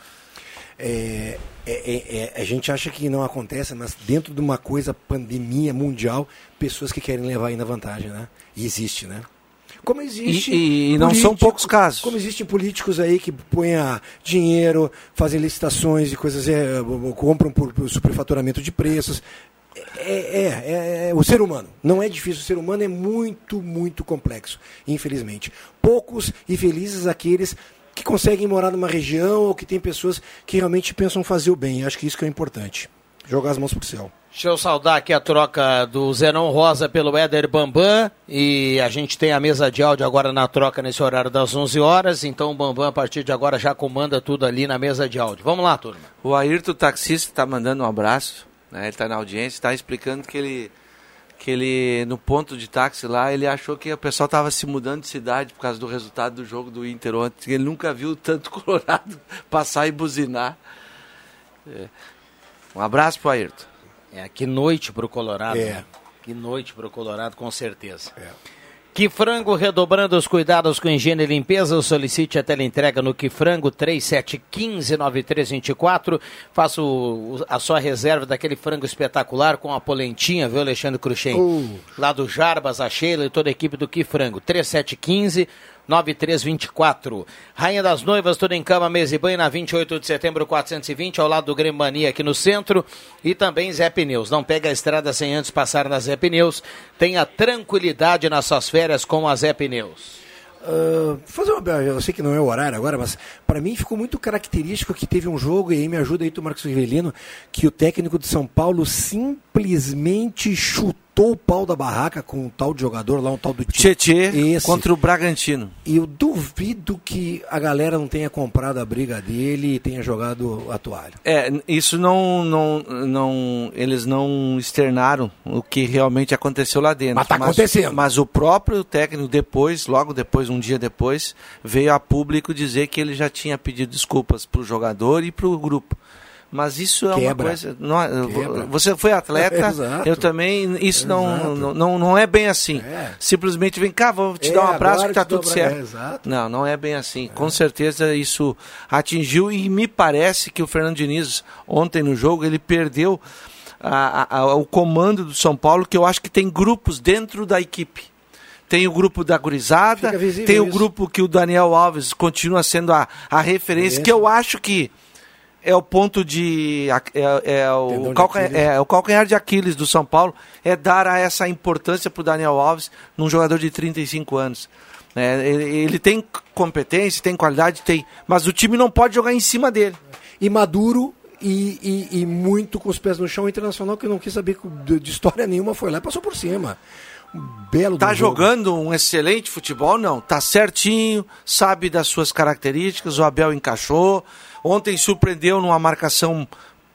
É, é, é, é, a gente acha que não acontece, mas dentro de uma coisa, pandemia mundial, pessoas que querem levar ainda vantagem, né? E existe, né? Como existe. E, e não são poucos casos. Como existem políticos aí que põem dinheiro, fazem licitações e coisas, é, compram por, por superfaturamento de preços. É, é, é, é, o ser humano. Não é difícil. O ser humano é muito, muito complexo, infelizmente. Poucos e felizes aqueles que conseguem morar numa região ou que tem pessoas que realmente pensam fazer o bem. Acho que isso que é importante. Jogar as mãos pro céu. Deixa eu saudar aqui a troca do Zenon Rosa pelo Éder Bambam e a gente tem a mesa de áudio agora na troca nesse horário das 11 horas, então o Bambam a partir de agora já comanda tudo ali na mesa de áudio. Vamos lá, turma. O Ayrton, taxista, está mandando um abraço, né? ele está na audiência, está explicando que ele, que ele, no ponto de táxi lá, ele achou que o pessoal estava se mudando de cidade por causa do resultado do jogo do Inter ontem, ele nunca viu tanto Colorado passar e buzinar. É. Um abraço para o Ayrton. É, que noite pro Colorado. É. né? Que noite pro Colorado, com certeza. Que frango redobrando os cuidados com higiene e limpeza, solicite a teleentrega no Que Frango 3715-9324. Faça o- a sua reserva daquele frango espetacular com a polentinha, viu, Alexandre Cruxem? Uh. Lá do Jarbas, a Sheila e toda a equipe do Que Frango. 3715 9324. Rainha das Noivas, tudo em cama, mesa e banho, na 28 de setembro, 420, ao lado do Grêmio Mania, aqui no centro. E também Zé Pneus. Não pega a estrada sem antes passar na Zé Pneus. Tenha tranquilidade nas suas férias com a Zé Pneus. Ah, fazer uma, eu sei que não é o horário agora, mas para mim ficou muito característico que teve um jogo, e aí me ajuda aí tu, Marcos Rivelino, que o técnico de São Paulo simplesmente chutou o pau da barraca com um tal de jogador lá, um tal do Tietê contra o Bragantino. E eu duvido que a galera não tenha comprado a briga dele e tenha jogado a toalha. É, isso não, não, não, eles não externaram o que realmente aconteceu lá dentro. Mas tá acontecendo. Mas o próprio técnico depois, logo depois, um dia depois, veio a público dizer que ele já tinha pedido desculpas para o jogador e para o grupo. Mas isso é uma Quebra. coisa. Não, é- Quebra. você foi atleta, Exato. eu também. Isso não, não, não, é bem assim. Simplesmente vem cá, vou te É, dar um abraço que tá dou tudo certo. É. Não, não é bem assim. Com certeza isso atingiu e me parece que o Fernando Diniz ontem no jogo ele perdeu a- a- a- o comando do São Paulo, que eu acho que tem grupos dentro da equipe. Tem o grupo da gurizada, tem o isso. grupo que o Daniel Alves continua sendo a, a referência, que eu acho que é o ponto de. É, é o, Tendão de calcanhar, é o calcanhar de Aquiles do São Paulo, é dar a essa importância para o Daniel Alves num jogador de 35 anos. É, ele, ele tem competência, tem qualidade, tem. Mas o time não pode jogar em cima dele. E maduro e, e- e muito com os pés no chão. O Internacional que não quis saber de, história nenhuma foi lá e passou por cima. Belo Tá jogo. jogando um excelente futebol? Não. Tá certinho, sabe das suas características, o Abel encaixou. Ontem surpreendeu numa marcação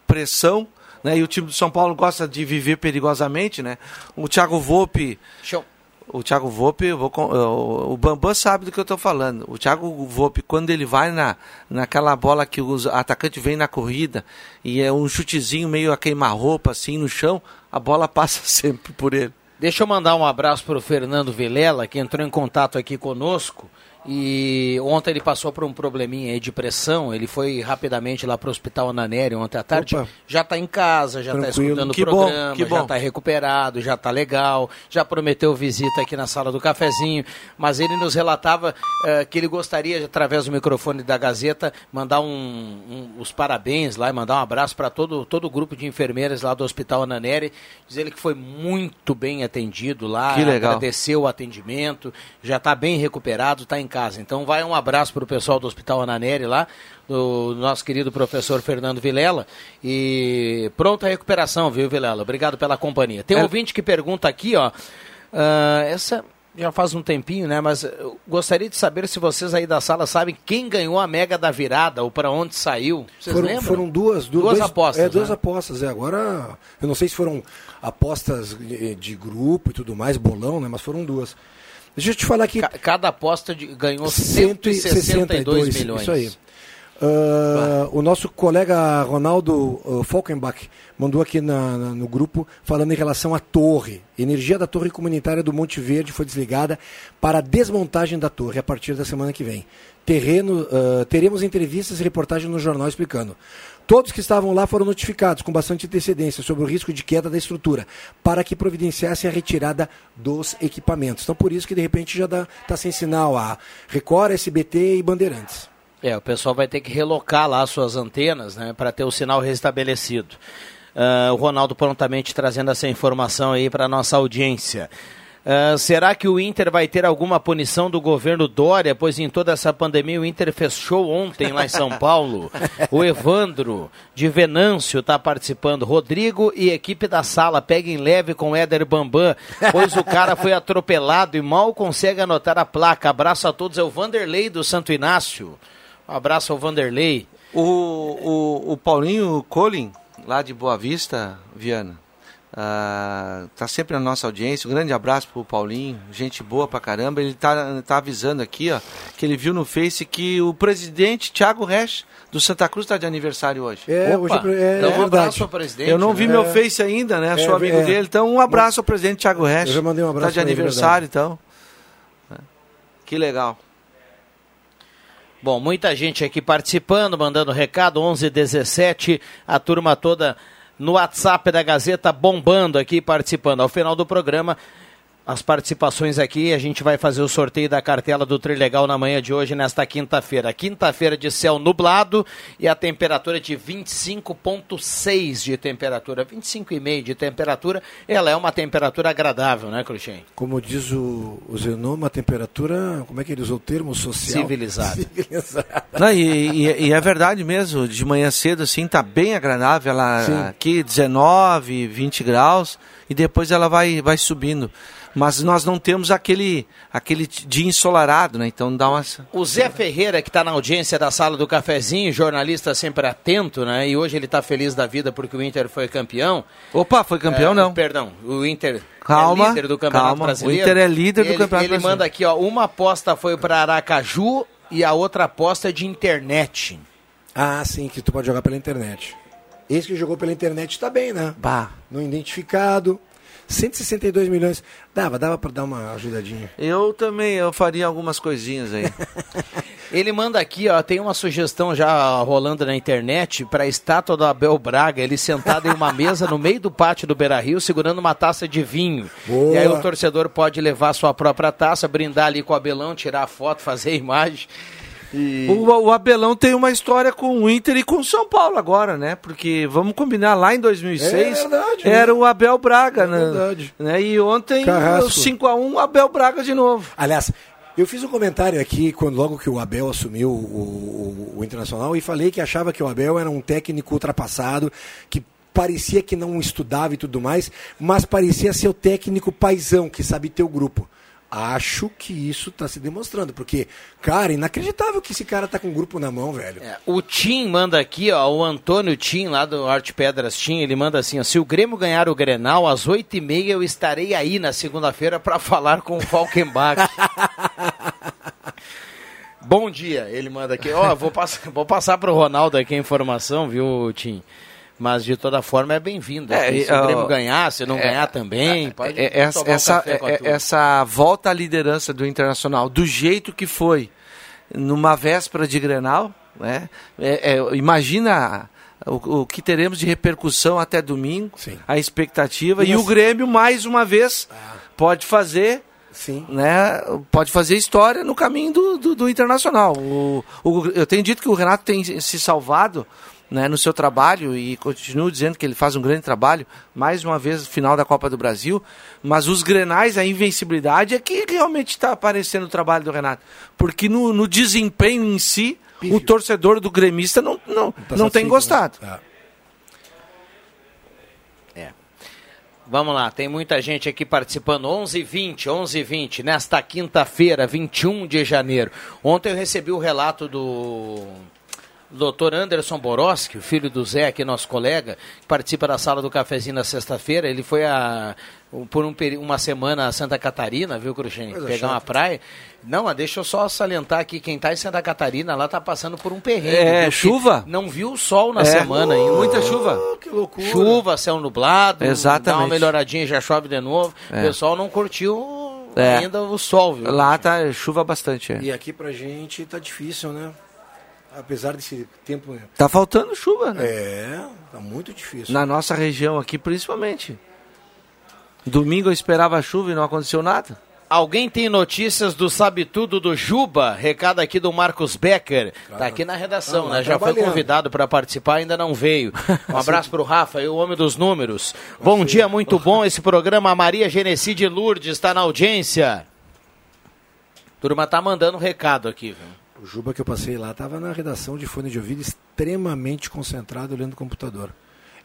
pressão, né? E o time do São Paulo gosta de viver perigosamente, né? O Thiago Volpe. Show. O Thiago Volpe, vou, o Bambam sabe do que eu tô falando. O Thiago Volpe, quando ele vai na, naquela bola que o atacante vem na corrida e é um chutezinho meio a queimar-roupa assim no chão, a bola passa sempre por ele. Deixa eu mandar um abraço para o Fernando Vilela, que entrou em contato aqui conosco. E ontem ele passou por um probleminha aí de pressão. Ele foi rapidamente lá para o Hospital Ananeri ontem à tarde. Opa. Já está em casa, já está escutando Que o bom, programa, já bom. está recuperado, já está legal. Já prometeu visita aqui na sala do cafezinho. Mas ele nos relatava eh, que ele gostaria, através do microfone da Gazeta, mandar um, um- os parabéns lá e mandar um abraço para todo, todo o grupo de enfermeiras lá do Hospital Ananeri. Diz ele que foi muito bem atendido lá. Que legal. Agradeceu o atendimento, já está bem recuperado, está em casa. Então vai um abraço para o pessoal do Hospital Ananeri lá, do nosso querido professor Fernando Vilela. E pronta a recuperação, viu, Vilela? Obrigado pela companhia. Tem um É. ouvinte que pergunta aqui, ó. ah, essa já faz um tempinho, né? Mas gostaria de saber se vocês aí da sala sabem quem ganhou a mega da virada ou para onde saiu. Vocês Foram, lembram? foram duas, du- Duas dois- apostas, É, duas né? apostas. É, agora, eu não sei se foram apostas eh, de grupo e tudo mais, bolão, né? Mas foram duas. Deixa eu te falar. Ca- Cada aposta de- ganhou 162 milhões. Isso aí. Ah, o nosso colega Ronaldo uh, Falkenbach mandou aqui na- na- no grupo falando em relação à torre. Energia da torre comunitária do Monte Verde foi desligada para a desmontagem da torre a partir da semana que vem. Terreno, ah, teremos entrevistas e reportagens no jornal explicando. Todos que estavam lá foram notificados com bastante antecedência sobre o risco de queda da estrutura, para que providenciassem a retirada dos equipamentos. Então, por isso que de repente já está sem sinal a Record, SBT e Bandeirantes. É, o pessoal vai ter que relocar lá suas antenas, né, para ter o sinal restabelecido. Ah, o Ronaldo prontamente trazendo essa informação aí para nossa audiência. Ah, será que o Inter vai ter alguma punição do governo Dória? Pois em toda essa pandemia o Inter fechou ontem lá em São Paulo. o Evandro de Venâncio está participando. Rodrigo e equipe da sala peguem leve com Éder Bambam, pois o cara foi atropelado e mal consegue anotar a placa. Abraço a todos. É o Vanderlei do Santo Inácio. Um abraço ao Vanderlei. O, o, o Paulinho Colin, lá de Boa Vista, Viana, ah, tá sempre na nossa audiência. Um grande abraço pro Paulinho, gente boa pra caramba. Ele tá, tá avisando aqui, ó, que ele viu no Face que o presidente Thiago Resch do Santa Cruz está de aniversário hoje. É, hoje é, Então, um verdade. abraço ao presidente. Eu não vi né? meu Face ainda, né? É, Sou amigo é. dele. Então, um abraço ao presidente Thiago Resch. Eu já mandei um abraço Tá de pra ele, aniversário, então. É. Que legal. Bom, muita gente aqui participando, mandando recado, 11 17, a turma toda no WhatsApp da Gazeta bombando aqui, participando. Ao final do programa, as participações aqui, a gente vai fazer o sorteio da cartela do Trilegal na manhã de hoje, nesta quinta-feira. Quinta-feira de céu nublado e a temperatura de 25,6 de temperatura, 25,5 de temperatura. Ela é uma temperatura agradável, né, Cruxem? Como diz o, o Zenon, uma temperatura, como é que ele usou o termo? Social. Civilizada. Civilizada. Não, e, e- e é verdade mesmo, de manhã cedo assim, tá bem agradável. Ela Sim. aqui 19, 20 graus e depois ela vai, vai subindo. Mas nós não temos aquele, aquele dia ensolarado, né? Então dá uma. O Zé Ferreira, que está na audiência da sala do cafezinho, jornalista sempre atento, né? E hoje ele está feliz da vida porque o Inter foi campeão. Opa, foi campeão É, não? Perdão, o Inter Calma, é líder do Campeonato calma. Brasileiro. O Inter é líder do Ele- Campeonato Ele Brasileiro. manda aqui, ó, uma aposta foi para Aracaju e a outra aposta é de internet. Ah, sim, que tu pode jogar pela internet. Esse que jogou pela internet está bem, né? Bah. Não identificado. 162 milhões. Dava, dava para dar uma ajudadinha. Eu também, eu faria algumas coisinhas aí. Ele manda aqui, ó, tem uma sugestão já rolando na internet para a estátua do Abel Braga, ele sentado em uma mesa no meio do pátio do Beira-Rio, segurando uma taça de vinho. Boa. E aí o torcedor pode levar sua própria taça, brindar ali com o Abelão, tirar a foto, fazer a imagem. E... O, o Abelão tem uma história com o Inter e com o São Paulo agora, né? Porque vamos combinar, lá em 2006 É verdade, era né? o Abel Braga, É né? verdade. né? E ontem Carrasco. o 5x1 Abel Braga de novo. Aliás, eu fiz um comentário aqui quando logo que o Abel assumiu o, o- o Internacional e falei que achava que o Abel era um técnico ultrapassado, que parecia que não estudava e tudo mais, mas parecia ser o técnico paisão, que sabe ter o grupo. Acho que isso está se demonstrando, porque, cara, inacreditável que esse cara tá com o grupo na mão, velho. O Tim manda aqui, ó, o Antônio Tim, lá do Arte Pedras Tim, ele manda assim, ó, se o Grêmio ganhar o Grenal, às oito e meia eu estarei aí na segunda-feira para falar com o Falkenbach. Bom dia, ele manda aqui. Ó, vou, pass vou passar para o Ronaldo aqui a informação, viu, Tim? Mas de toda forma é bem-vindo. É, e, se o Grêmio ganhar, se não é, ganhar também, pode É, essa, um essa, café com a é- turma. essa volta à liderança do Internacional, do jeito que foi, numa véspera de Grenal, né? É, é, imagina o, o que teremos de repercussão até domingo, a expectativa, e, E o Grêmio, mais uma vez, pode fazer. Sim. Né, pode fazer história no caminho do, do, do Internacional. O, o- eu tenho dito que o Renato tem se salvado né, no seu trabalho e continuo dizendo que ele faz um grande trabalho, mais uma vez final da Copa do Brasil, mas os grenais, a invencibilidade é que realmente está aparecendo o trabalho do Renato, porque no, no desempenho em si, o torcedor do gremista não, não, Tá não tem satisfeito, gostado. né? Vamos lá, tem muita gente aqui participando. 11h20, 11h20, nesta quinta-feira, 21 de janeiro. Ontem eu recebi o relato do Dr. Anderson Boroski, o filho do Zé, aqui nosso colega, que participa da sala do cafezinho na sexta-feira. Ele foi a, por um uma semana a Santa Catarina, viu? Coisa Pegar chata. uma praia. Não, mas deixa eu só salientar aqui, quem está em Santa Catarina lá está passando por um perrengue. É, chuva? Que Não viu o sol na É. semana ainda. Muita chuva. Que loucura. Chuva, céu nublado, Exatamente. dá uma melhoradinha e já chove de novo. É. O pessoal não curtiu É. ainda o sol, viu? Lá tá chuva bastante. É. E aqui pra gente tá difícil, né? Apesar desse tempo. Tá faltando chuva, né? É, tá muito difícil. Na nossa região aqui, principalmente. Domingo eu esperava chuva e não aconteceu nada. Alguém tem notícias do Sabe Tudo do Juba? Recado aqui do Marcos Becker. Tá aqui na redação, Ah, né? Já foi convidado para participar, ainda não veio. Um abraço pro Rafa, aí, o homem dos números. Bom dia, muito bom esse programa. Maria Genesi de Lourdes está na audiência. Turma tá mandando recado aqui, viu? O Juba que eu passei lá estava na redação de fone de ouvido extremamente concentrado olhando o computador.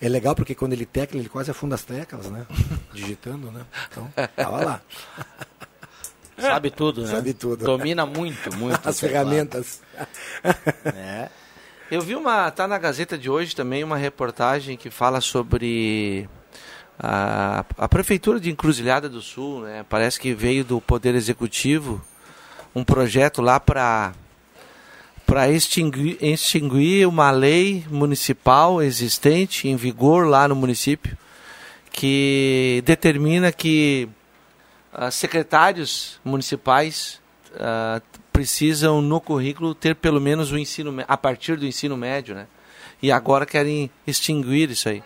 É legal porque quando ele tecla, ele quase afunda as teclas, né? Digitando, né? Então, tava lá. Sabe tudo, né? Sabe tudo. Domina muito, muito. As ferramentas. É. Eu vi uma, tá na Gazeta de hoje também uma reportagem que fala sobre a, a prefeitura de Encruzilhada do Sul, né? Parece que veio do Poder Executivo um projeto lá para para extinguir, extinguir uma lei municipal existente em vigor lá no município que determina que ah, secretários municipais ah, precisam no currículo ter pelo menos o ensino a partir do ensino médio, né? E agora querem extinguir isso aí.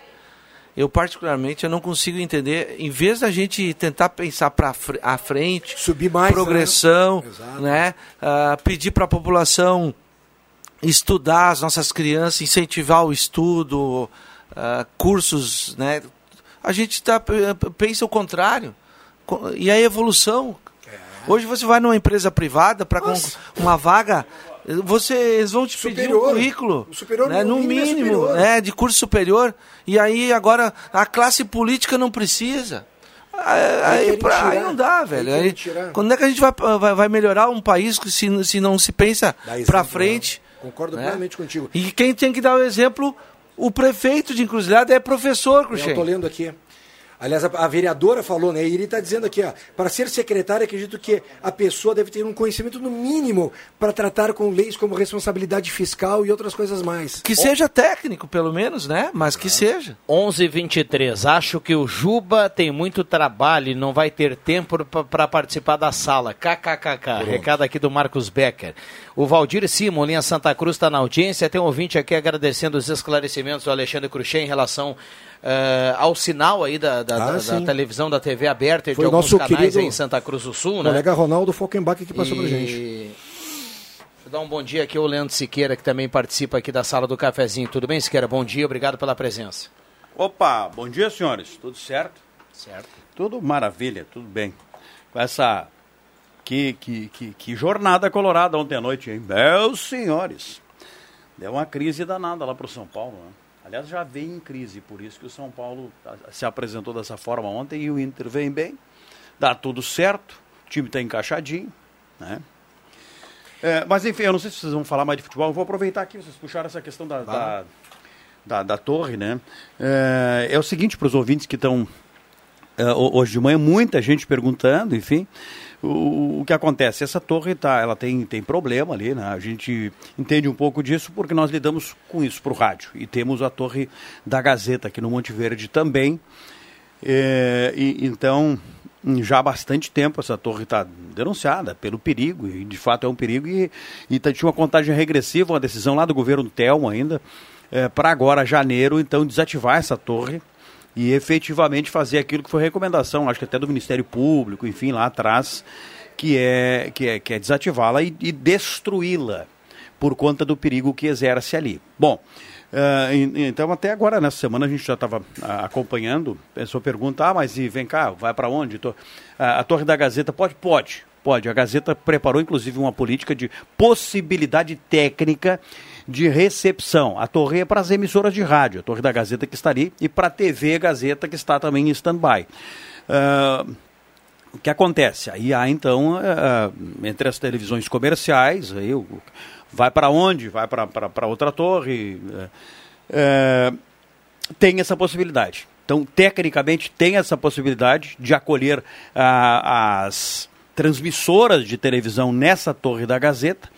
Eu particularmente eu não consigo entender, em vez da gente tentar pensar para à frente, subir mais, progressão, né? Né? Ah, pedir para a população estudar as nossas crianças, incentivar o estudo, ah, cursos, né? A gente tá, pensa o contrário. Co- E a evolução. Hoje você vai numa empresa privada para uma vaga, você, eles vão te pedir um Superior. currículo, superior, né, no mínimo, é superior. né, de curso superior. E aí agora a classe política não precisa. Aí, aí, pra- aí não dá, velho. Aí, quando é que a gente vai, vai, vai melhorar um país se, se não se pensa para exemplo, frente? Concordo né? plenamente contigo. E quem tem que dar o exemplo, o prefeito de Encruzilhada é professor, Eu Cruxem. estou lendo aqui. Aliás, a, a vereadora falou, né? E ele está dizendo aqui, ó, para ser secretário, acredito que a pessoa deve ter um conhecimento no mínimo para tratar com leis como responsabilidade fiscal e outras coisas mais. Que seja técnico, pelo menos, né? Mas que seja. 11 h 23 Acho que o Juba tem muito trabalho e não vai ter tempo para participar da sala. KKKK. Recado aqui do Marcos Becker. O Valdir Simon, linha Santa Cruz, está na audiência. Tem um ouvinte aqui agradecendo os esclarecimentos do Alexandre Cruxem em relação ao sinal aí da, da, Ah, da- da televisão da TV aberta e de Foi o alguns nosso canais em Santa Cruz do Sul, O né? colega Ronaldo Falkenbach que passou E- pra gente. Deixa eu dar um bom dia aqui ao Leandro Siqueira, que também participa aqui da sala do cafezinho. Tudo bem, Siqueira? Bom dia, obrigado pela presença. Opa, bom dia, senhores. Tudo certo? Certo. Tudo maravilha, tudo bem. Com essa. Que, que, que, que jornada colorada ontem à noite, hein? Meus senhores. Deu uma crise danada lá pro São Paulo, né? Aliás, já vem em crise, por isso que o São Paulo ah, se apresentou dessa forma ontem e o Inter vem bem. Dá tudo certo, o time está encaixadinho, né? É, mas enfim, eu não sei se vocês vão falar mais de futebol, eu vou aproveitar aqui, vocês puxaram essa questão da, da, da, da torre, né? É, é o seguinte para os ouvintes que estão é, ho- hoje de manhã, muita gente perguntando, enfim, o, que acontece? Essa torre tá, ela tem, tem problema ali, né? A gente entende um pouco disso porque nós lidamos com isso para o rádio. E temos a torre da Gazeta aqui no Monte Verde também. É, e, então, já há bastante tempo essa torre está denunciada pelo perigo, e de fato é um perigo, e, e tá- tinha uma contagem regressiva, uma decisão lá do governo Telmo ainda, para agora, janeiro, então desativar essa torre e efetivamente fazer aquilo que foi recomendação, acho que até do Ministério Público, enfim, lá atrás, que é, que é, que é desativá-la e, e destruí-la por conta do perigo que exerce ali. Bom, en- então até agora, nessa semana, a gente já estava ah, acompanhando, a pessoa pergunta, ah, mas e vem cá, vai para onde? Tô- a, a Torre da Gazeta pode? Pode, pode. A Gazeta preparou, inclusive, uma política de possibilidade técnica de recepção. A torre é para as emissoras de rádio, a Torre da Gazeta que está ali, e para a TV Gazeta que está também em stand-by. Ah, o que acontece? Aí há então, ah, entre as televisões comerciais, aí vai para onde? Vai para outra torre. eh, tem essa possibilidade. Então, tecnicamente, tem essa possibilidade de acolher as transmissoras de televisão nessa torre da Gazeta,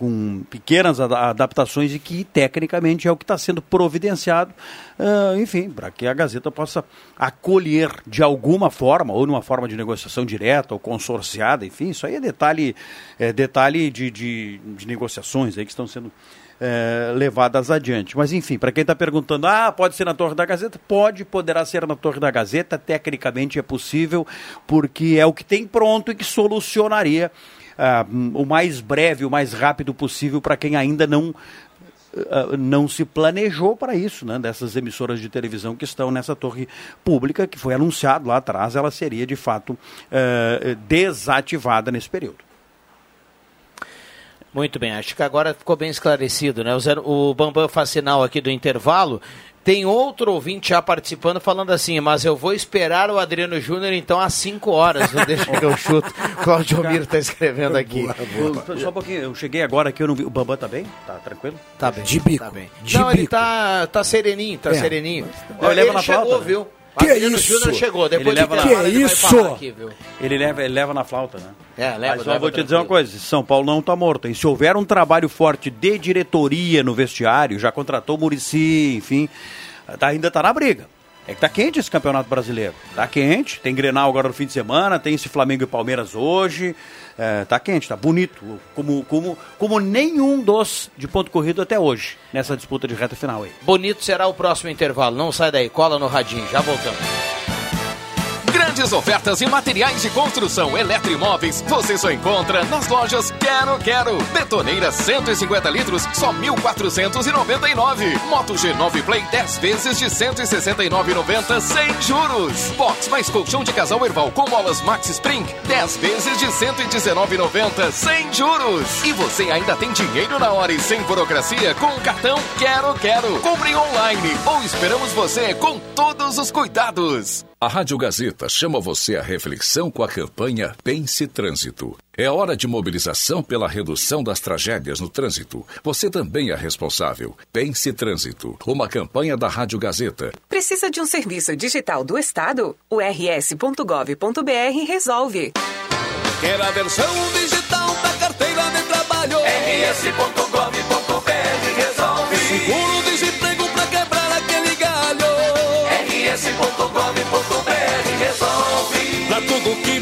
com pequenas ada- adaptações e que, tecnicamente, é o que está sendo providenciado, ah, enfim, para que a Gazeta possa acolher de alguma forma, ou numa forma de negociação direta ou consorciada, enfim, isso aí é detalhe, é detalhe de, de, de negociações aí que estão sendo eh, levadas adiante. Mas enfim, para quem está perguntando, ah, pode ser na Torre da Gazeta? Pode, poderá ser na Torre da Gazeta, tecnicamente é possível, porque é o que tem pronto e que solucionaria ah, o mais breve, o mais rápido possível para quem ainda não Uh, não se planejou para isso, né? Dessas emissoras de televisão que estão nessa torre pública, que foi anunciado lá atrás, ela seria de fato uh, desativada nesse período. Muito bem, acho que agora ficou bem esclarecido, né? O, zero, o Bambam faz sinal aqui do intervalo. Tem outro ouvinte já participando falando assim, mas eu vou esperar o Adriano Júnior então às 5 horas, não deixa que eu chuto. Cláudio Miro está escrevendo aqui. Boa, boa. Só um pouquinho, eu cheguei agora aqui, eu não vi. O Bambam tá bem? Tá tranquilo? Tá bem. De bico. Tá bem. De não, ele bico. tá, tá sereninho, tá É. sereninho. Ele leva na chegou, flauta, né? Que Adriano isso? Júnior chegou, depois Ele leva Que ele vai isso? aqui, viu? Ele leva, ele leva na flauta, né? É, leva, Mas só leva vou te dizer uma coisa, São Paulo não está morto. E se houver um trabalho forte de diretoria no vestiário, já contratou o Murici, enfim, tá- ainda está na briga. É que tá quente esse campeonato brasileiro. Tá quente, tem Grenal agora no fim de semana, tem esse Flamengo e Palmeiras hoje. É, tá quente, tá bonito. Como, como, como nenhum dos de ponto corrido até hoje, nessa disputa de reta final aí. Bonito será o próximo intervalo. Não sai daí, cola no radinho, já voltamos. Grandes ofertas em materiais de construção eletroimóveis você só encontra nas lojas Quero Quero. Betoneira 150 litros, só 1.499. Moto G9 Play 10 vezes de 169,90 sem juros. Box mais colchão de casal Erval com molas Max Spring 10 vezes de 119,90 sem juros. E você ainda tem dinheiro na hora e sem burocracia com o cartão Quero Quero. Compre online ou esperamos você com todos os cuidados. A Rádio Gazeta chama você à reflexão com a campanha Pense Trânsito. É hora de mobilização pela redução das tragédias no trânsito. Você também é responsável. Pense Trânsito, uma campanha da Rádio Gazeta. Precisa de um serviço digital do Estado? O rs.gov.br resolve. Quer a versão digital da carteira de trabalho? rs.gov.br resolve. Seguro-desemprego pra quebrar aquele galho? rs.gov.br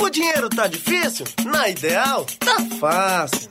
O dinheiro tá difícil? Na Ideal, tá fácil.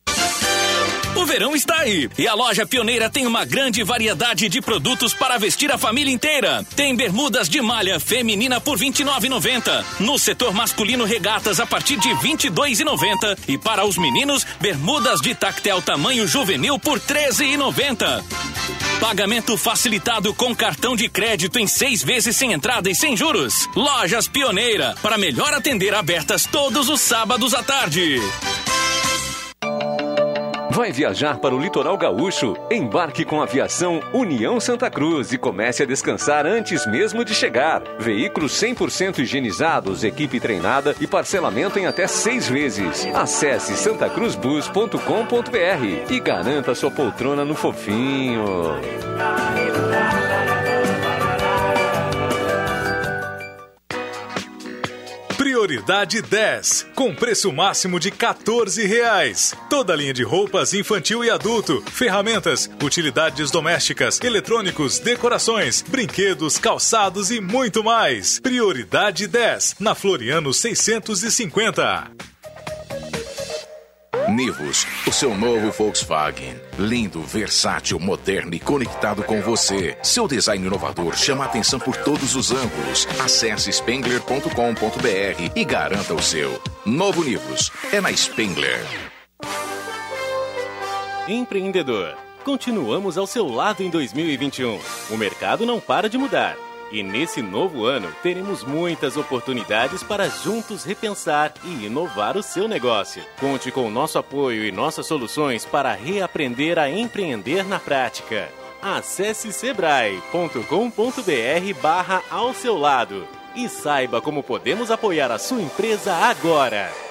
O verão está aí e a loja Pioneira tem uma grande variedade de produtos para vestir a família inteira. Tem bermudas de malha feminina por R$ 29,90. No setor masculino, regatas a partir de R$ 22,90. E para os meninos, bermudas de tactel tamanho juvenil por R$ 13,90. Pagamento facilitado com cartão de crédito em seis vezes sem entrada e sem juros. Lojas Pioneira, para melhor atender abertas todos os sábados à tarde. Vai viajar para o litoral gaúcho? Embarque com a aviação União Santa Cruz e comece a descansar antes mesmo de chegar. Veículos 100% higienizados, equipe treinada e parcelamento em até seis vezes. Acesse santacruzbus.com.br e garanta sua poltrona no fofinho. Prioridade 10, com preço máximo de 14 reais. Toda linha de roupas infantil e adulto, ferramentas, utilidades domésticas, eletrônicos, decorações, brinquedos, calçados e muito mais. Prioridade 10, na Floriano 650. Nivus, o seu novo Volkswagen. Lindo, versátil, moderno e conectado com você. Seu design inovador chama atenção por todos os ângulos. Acesse spengler.com.br e garanta o seu. Novo Nivus é na Spengler. Empreendedor, continuamos ao seu lado em 2021. O mercado não para de mudar. E nesse novo ano, teremos muitas oportunidades para juntos repensar e inovar o seu negócio. Conte com o nosso apoio e nossas soluções para reaprender a empreender na prática. Acesse sebrae.com.br barra ao seu lado e saiba como podemos apoiar a sua empresa agora.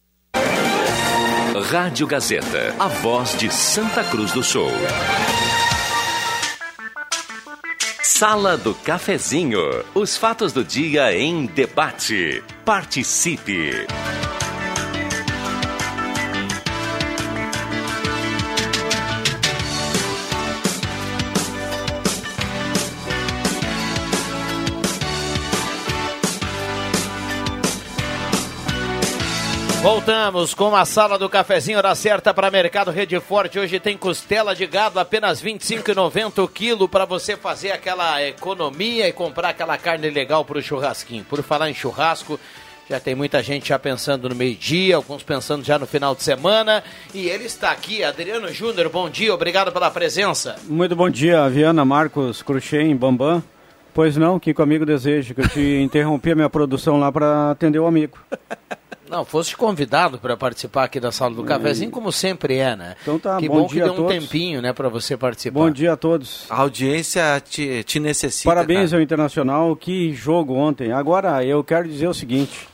Rádio Gazeta, a voz de Santa Cruz do Sul. Sala do Cafezinho. Os fatos do dia em debate. Participe. Voltamos com a sala do cafezinho, hora certa para Mercado Rede Forte. Hoje tem costela de gado apenas R$ 25,90 o quilo para você fazer aquela economia e comprar aquela carne legal para o churrasquinho. Por falar em churrasco, já tem muita gente já pensando no meio-dia, alguns pensando já no final de semana. E ele está aqui, Adriano Júnior, bom dia, obrigado pela presença. Muito bom dia, Viana, Marcos, Cruxem, Bambam. Pois não, que comigo desejo, que eu te interrompi a minha produção lá para atender o amigo. Não, fosse convidado para participar aqui da sala do cafezinho, como sempre é, né? Então tá, que bom, bom que deu a um tempinho, né, para você participar. Bom dia a todos. A audiência te, te necessita. Parabéns cara. ao Internacional, que jogo ontem. Agora, eu quero dizer o seguinte,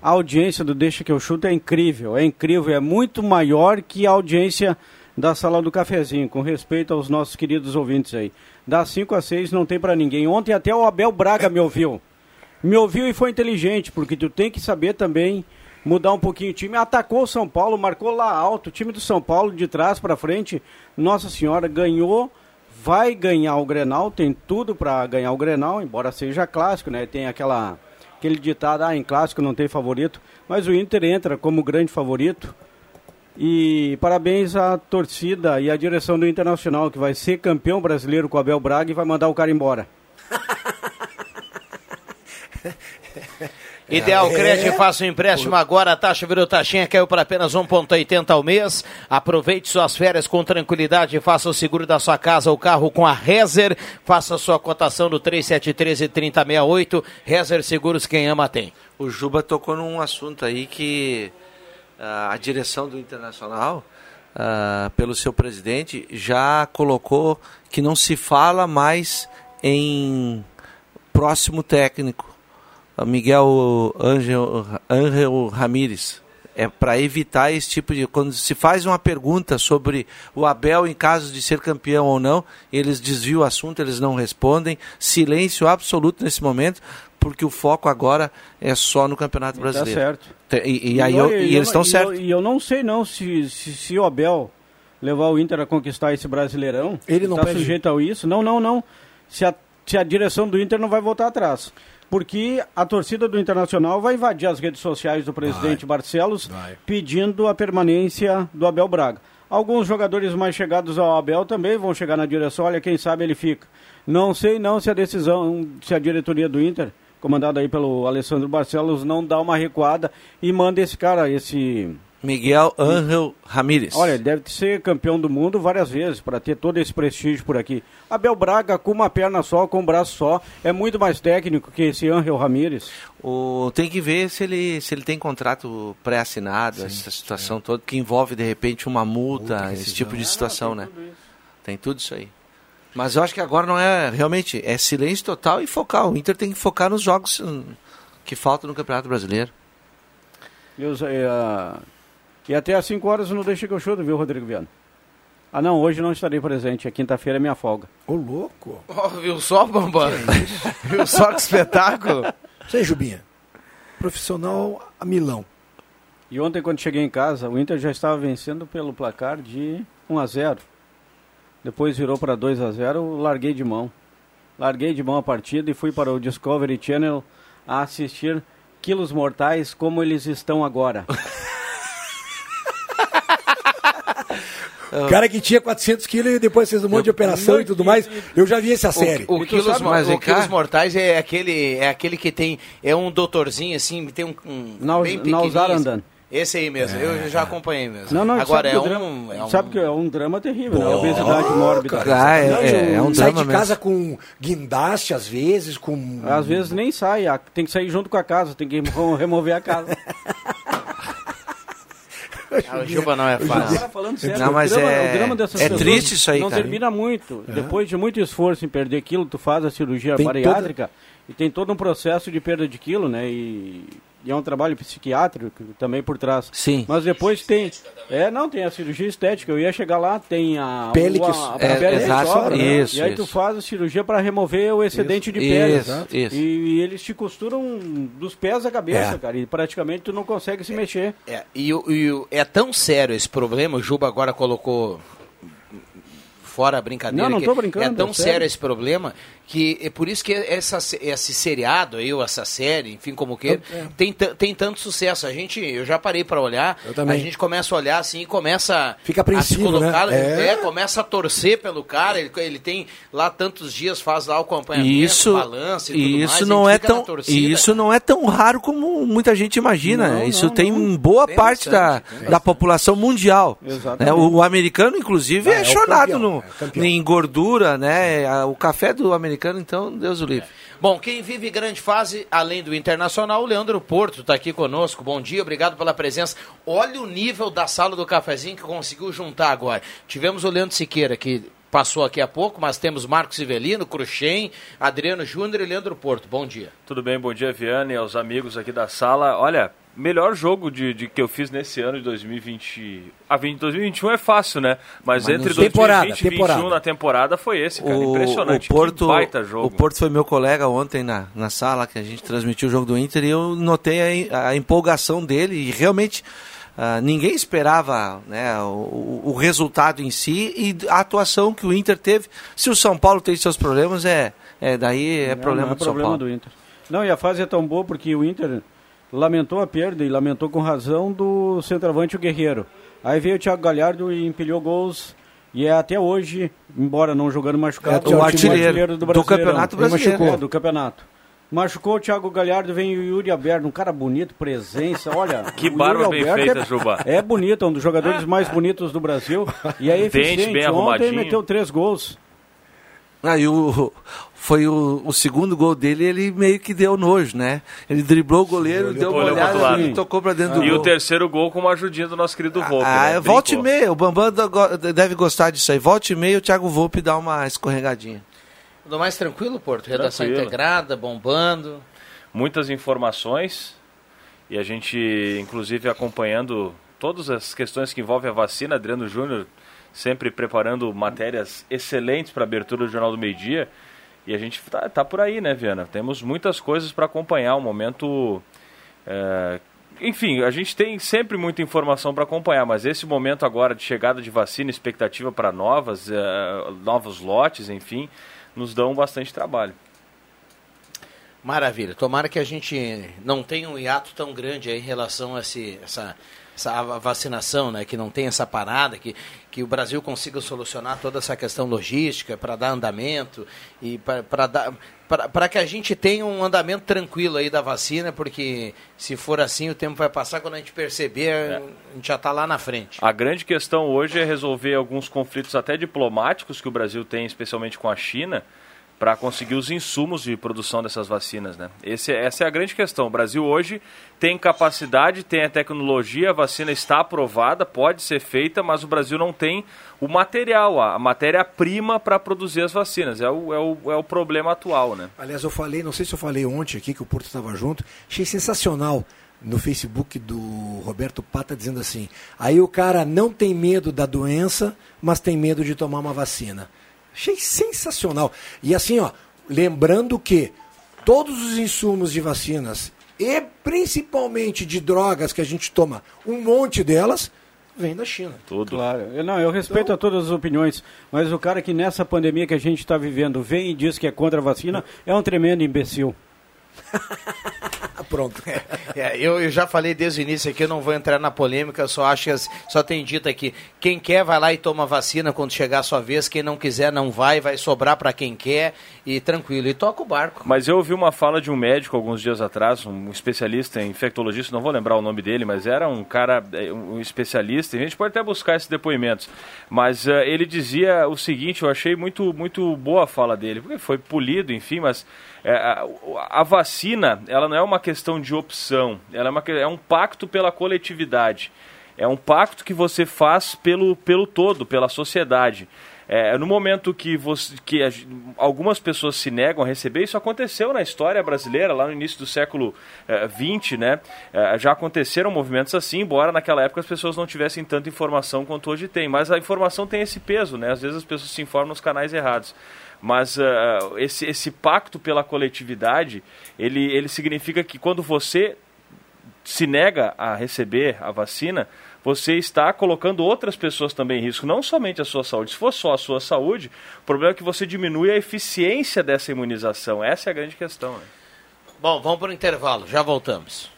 a audiência do Deixa Que Eu Chuto é incrível, é incrível, é muito maior que a audiência da sala do cafezinho, com respeito aos nossos queridos ouvintes aí. Das 5 a 6 não tem para ninguém. Ontem até o Abel Braga me ouviu. Me ouviu e foi inteligente, porque tu tem que saber também mudar um pouquinho o time. Atacou o São Paulo, marcou lá alto. O time do São Paulo de trás para frente, Nossa Senhora, ganhou, vai ganhar o Grenal, tem tudo para ganhar o Grenal, embora seja clássico, né? Tem aquela aquele ditado, ah, em clássico não tem favorito, mas o Inter entra como grande favorito. E parabéns à torcida e à direção do Internacional, que vai ser campeão brasileiro com o Abel Braga e vai mandar o cara embora. Ideal É. Crédito, faça um empréstimo agora, a taxa virou taxinha, caiu para apenas 1,80 ao mês. Aproveite suas férias com tranquilidade, faça o seguro da sua casa ou carro com a Rezer, faça sua cotação no 3713 3068. Rezer Seguros, quem ama tem. O Juba tocou num assunto aí que ah, a direção do Internacional, ah, pelo seu presidente, já colocou que não se fala mais em próximo técnico. Miguel Angel, Angel Ramírez. É para evitar esse tipo de. Quando se faz uma pergunta sobre o Abel em caso de ser campeão ou não, eles desviam o assunto, eles não respondem. Silêncio absoluto nesse momento, porque o foco agora é só no Campeonato Tá Brasileiro. certo. Te- E, e aí eu- e eles estão e eu- certos. E eu não sei não se, se, se o Abel levar o Inter a conquistar esse Brasileirão, Ele não tá pede- sujeito a isso. Não, não, não. Se a, se a direção do Inter não vai voltar atrás. Porque a torcida do Internacional vai invadir as redes sociais do presidente Barcelos pedindo a permanência do Abel Braga. Alguns jogadores mais chegados ao Abel também vão chegar na direção, olha, quem sabe ele fica. Não sei não se a decisão, se a diretoria do Inter, comandada aí pelo Alessandro Barcelos, não dá uma recuada e manda esse cara, esse Miguel Angel Ramírez. Olha, ele deve ser campeão do mundo várias vezes para ter todo esse prestígio por aqui. Abel Braga com uma perna só, com um braço só, é muito mais técnico que esse Angel Ramírez. O, tem que ver se ele, se ele tem contrato pré-assinado, essa situação toda, que envolve de repente uma multa, esse tipo de situação, né? Tem tudo isso aí. Mas eu acho que agora não é realmente, é silêncio total e focar. O Inter tem que focar nos jogos hum, que faltam no Campeonato Brasileiro. Eu, eh, E até às 5 horas não deixa que eu chuto, viu, Rodrigo Viana? Ah, não, hoje não estarei presente. É quinta-feira é minha folga. Ô, louco. Ó, viu só, Bambam? viu só que espetáculo? Aí, Jubinha. Profissional a milão. E ontem, quando cheguei em casa, o Inter já estava vencendo pelo placar de 1 a 0 Depois virou para 2 a 0 larguei de mão. Larguei de mão a partida e fui para o Discovery Channel a assistir Quilos Mortais como eles estão agora. O cara que tinha 400 quilos e depois fez um monte de operação e tudo mais. Eu já vi essa série. O, o, quilos, mas o quilos mortais é aquele, é aquele que tem. É um doutorzinho assim, tem um. um Naus, bem Nausarandan. Esse aí mesmo, eu já acompanhei mesmo. Não, não, Agora é um, drama- é um- Sabe que é um drama terrível, né? Obesidade mórbida. Ah, é- é- é um Sai drama de casa com guindaste, às vezes, com. Às vezes nem sai, a- tem que sair junto com a casa, tem que remo- remover a casa. Ah, o Juba não é fácil. Agora, falando sério, Não, o mas drama- é- o drama dessas é triste isso aí, Não cara. termina muito. Depois de muito esforço em perder quilo, tu faz a cirurgia Tem bariátrica e tem todo um processo de perda de quilo, né? E, e é um trabalho psiquiátrico também por trás. Sim. Mas depois tem. É, não, tem a cirurgia estética. Eu ia chegar lá, tem a. Pele que a, a é, pele que exato, né? isso, E aí tu isso. faz a cirurgia para remover o excedente de pele. Isso, isso. E, e eles te costuram dos pés à cabeça, É. cara. E praticamente tu não consegue se mexer. É, e, e é tão sério esse problema, o Juba agora colocou fora a brincadeira. Não, não tô brincando, É tão é sério. sério. esse problema que é por isso que essa, esse seriado aí, ou essa série, enfim, como que É. tem, tem tanto sucesso. A gente, eu já parei para olhar, Eu também. a gente começa a olhar assim e começa Fica a se colocar, né? É. começa a torcer pelo cara, ele, ele tem lá tantos dias, faz lá o acompanhamento, Isso, balança e tudo mais, isso a não é tão, torcida. e isso não é tão raro como muita gente imagina. Não, isso não, tem não. boa Tem parte da, da população mundial. Exatamente. né? O, o americano, inclusive, Ah, é, é o chonado campeão, é campeão. em gordura, né? O café do americano, então, Deus o livre. Bom, quem vive grande fase, além do Internacional, o Leandro Porto está aqui conosco. Bom dia, obrigado pela presença. Olha o nível da sala do cafezinho que conseguiu juntar agora. Tivemos o Leandro Siqueira, que passou aqui há pouco, mas temos Marcos Ivelino, Cruxem, Adriano Júnior e Leandro Porto. Bom dia. Tudo bem, bom dia, Viane, aos amigos aqui da sala. Olha, melhor jogo de, de que eu fiz nesse ano de 2020. A 20, 2021 é fácil, né? Mas, Mas entre nos- 2020 Temporada, e 2021 temporada. na temporada foi esse, cara. O, Impressionante. o Porto, que baita jogo. o Porto foi meu colega ontem na, na sala que a gente transmitiu o jogo do Inter e eu notei a, a empolgação dele e realmente ah, ninguém esperava né, o, o resultado em si e a atuação que o Inter teve. Se o São Paulo tem seus problemas, é, é daí é problema não é do São problema Paulo. do Inter. Não, e a fase é tão boa porque o Inter lamentou a perda e lamentou com razão do centroavante o Guerreiro. Aí veio o Thiago Galhardo e empilhou gols e é até hoje, embora não jogando machucado, É o time artilheiro do Brasileirão. Campeonato Brasileiro. machucou, do campeonato. Machucou o Thiago Galhardo, vem o Yuri Alberto, um cara bonito, presença, olha. Que barba bem Alberto feita, é, Juba. É bonito, é um dos jogadores mais bonitos do Brasil. E é Dente eficiente. bem Ontem arrumadinho. meteu três gols. Aí o, foi o, o segundo gol dele, ele meio que deu nojo, né? Ele driblou o goleiro, deu uma olhada lado. e tocou pra dentro do E gol. o terceiro gol com uma ajudinha do nosso querido Volpe. Ah, né? volte e meia. O Bambam deve gostar disso aí. Volte e meia, o Thiago Volpe dá uma escorregadinha. Tudo mais tranquilo, Porto? Redação Tranquilo. integrada, bombando. muitas informações e a gente, inclusive, acompanhando todas as questões que envolvem a vacina. Adriano Júnior sempre preparando matérias excelentes para a abertura do Jornal do Meio Dia. E a gente tá, tá por aí, né, Viana? Temos muitas coisas para acompanhar. Um momento. é, Enfim, a gente tem sempre muita informação para acompanhar, mas esse momento agora de chegada de vacina, expectativa para novas, é, novos lotes, enfim, nos dão bastante trabalho. Maravilha. Tomara que a gente não tenha um hiato tão grande em relação a esse, essa, essa vacinação, né? Que não tenha essa parada, que, que o Brasil consiga solucionar toda essa questão logística para dar andamento e para dar para que a gente tenha um andamento tranquilo aí da vacina, porque se for assim o tempo vai passar quando a gente perceber, a gente já está lá na frente. A grande questão hoje é resolver alguns conflitos até diplomáticos que o Brasil tem, especialmente com a China, para conseguir os insumos de produção dessas vacinas. Né? Esse, essa é a grande questão. O Brasil hoje tem capacidade, tem a tecnologia, a vacina está aprovada, pode ser feita, mas o Brasil não tem o material, a matéria-prima para produzir as vacinas. É o, é, o, é o problema atual. Né? Aliás, eu falei, não sei se eu falei ontem aqui que o Porto estava junto, achei sensacional no Facebook do Roberto Pata dizendo assim: aí o cara não tem medo da doença, mas tem medo de tomar uma vacina. Achei sensacional. E assim, ó, lembrando que todos os insumos de vacinas e principalmente de drogas que a gente toma, um monte delas vem da China. Tudo. Claro. Eu, não, eu respeito Então- a todas as opiniões, mas o cara que nessa pandemia que a gente está vivendo vem e diz que é contra a vacina é um tremendo imbecil. Pronto. É, eu, eu já falei desde o início aqui, eu não vou entrar na polêmica, só acho que só tem dito aqui, quem quer vai lá e toma vacina quando chegar a sua vez, quem não quiser não vai, vai sobrar para quem quer e tranquilo, e toca o barco. Mas eu ouvi uma fala de um médico alguns dias atrás, um especialista em infectologista, não vou lembrar o nome dele, mas era um cara, eh, um especialista, e a gente pode até buscar esses depoimentos. Mas eh, ele dizia o seguinte, eu achei muito, muito boa a fala dele, porque foi polido, enfim, mas eh, a, a vacina, ela não é uma questão de opção, ela é, uma, é um pacto pela coletividade. É um pacto que você faz pelo, pelo todo, pela sociedade. É, no momento que, você, que a algumas pessoas se negam a receber, isso aconteceu na história brasileira, lá no início do século XX, né? É, já aconteceram movimentos assim, embora naquela época as pessoas não tivessem tanta informação quanto hoje tem. Mas a informação tem esse peso, né? Às vezes as pessoas se informam nos canais errados. Mas ah, esse, esse pacto pela coletividade, ele, ele significa que quando você se nega a receber a vacina, você está colocando outras pessoas também em risco, não somente a sua saúde. Se for só a sua saúde, o problema é que você diminui a eficiência dessa imunização. Essa é a grande questão. Né? Bom, vamos para o intervalo, já voltamos.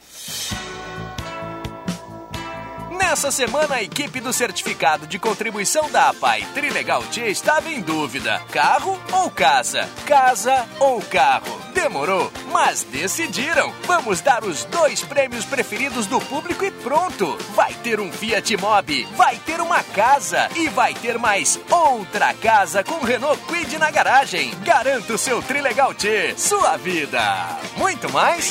Nessa semana, a equipe do certificado de contribuição da APAI Trilegal T estava em dúvida: carro ou casa? Casa ou carro? Demorou, mas decidiram. Vamos dar os dois prêmios preferidos do público e pronto. Vai ter um Fiat Mobi, vai ter uma casa e vai ter mais outra casa com Renault Quid na garagem. Garanta o seu Trilegal T, sua vida. Muito mais?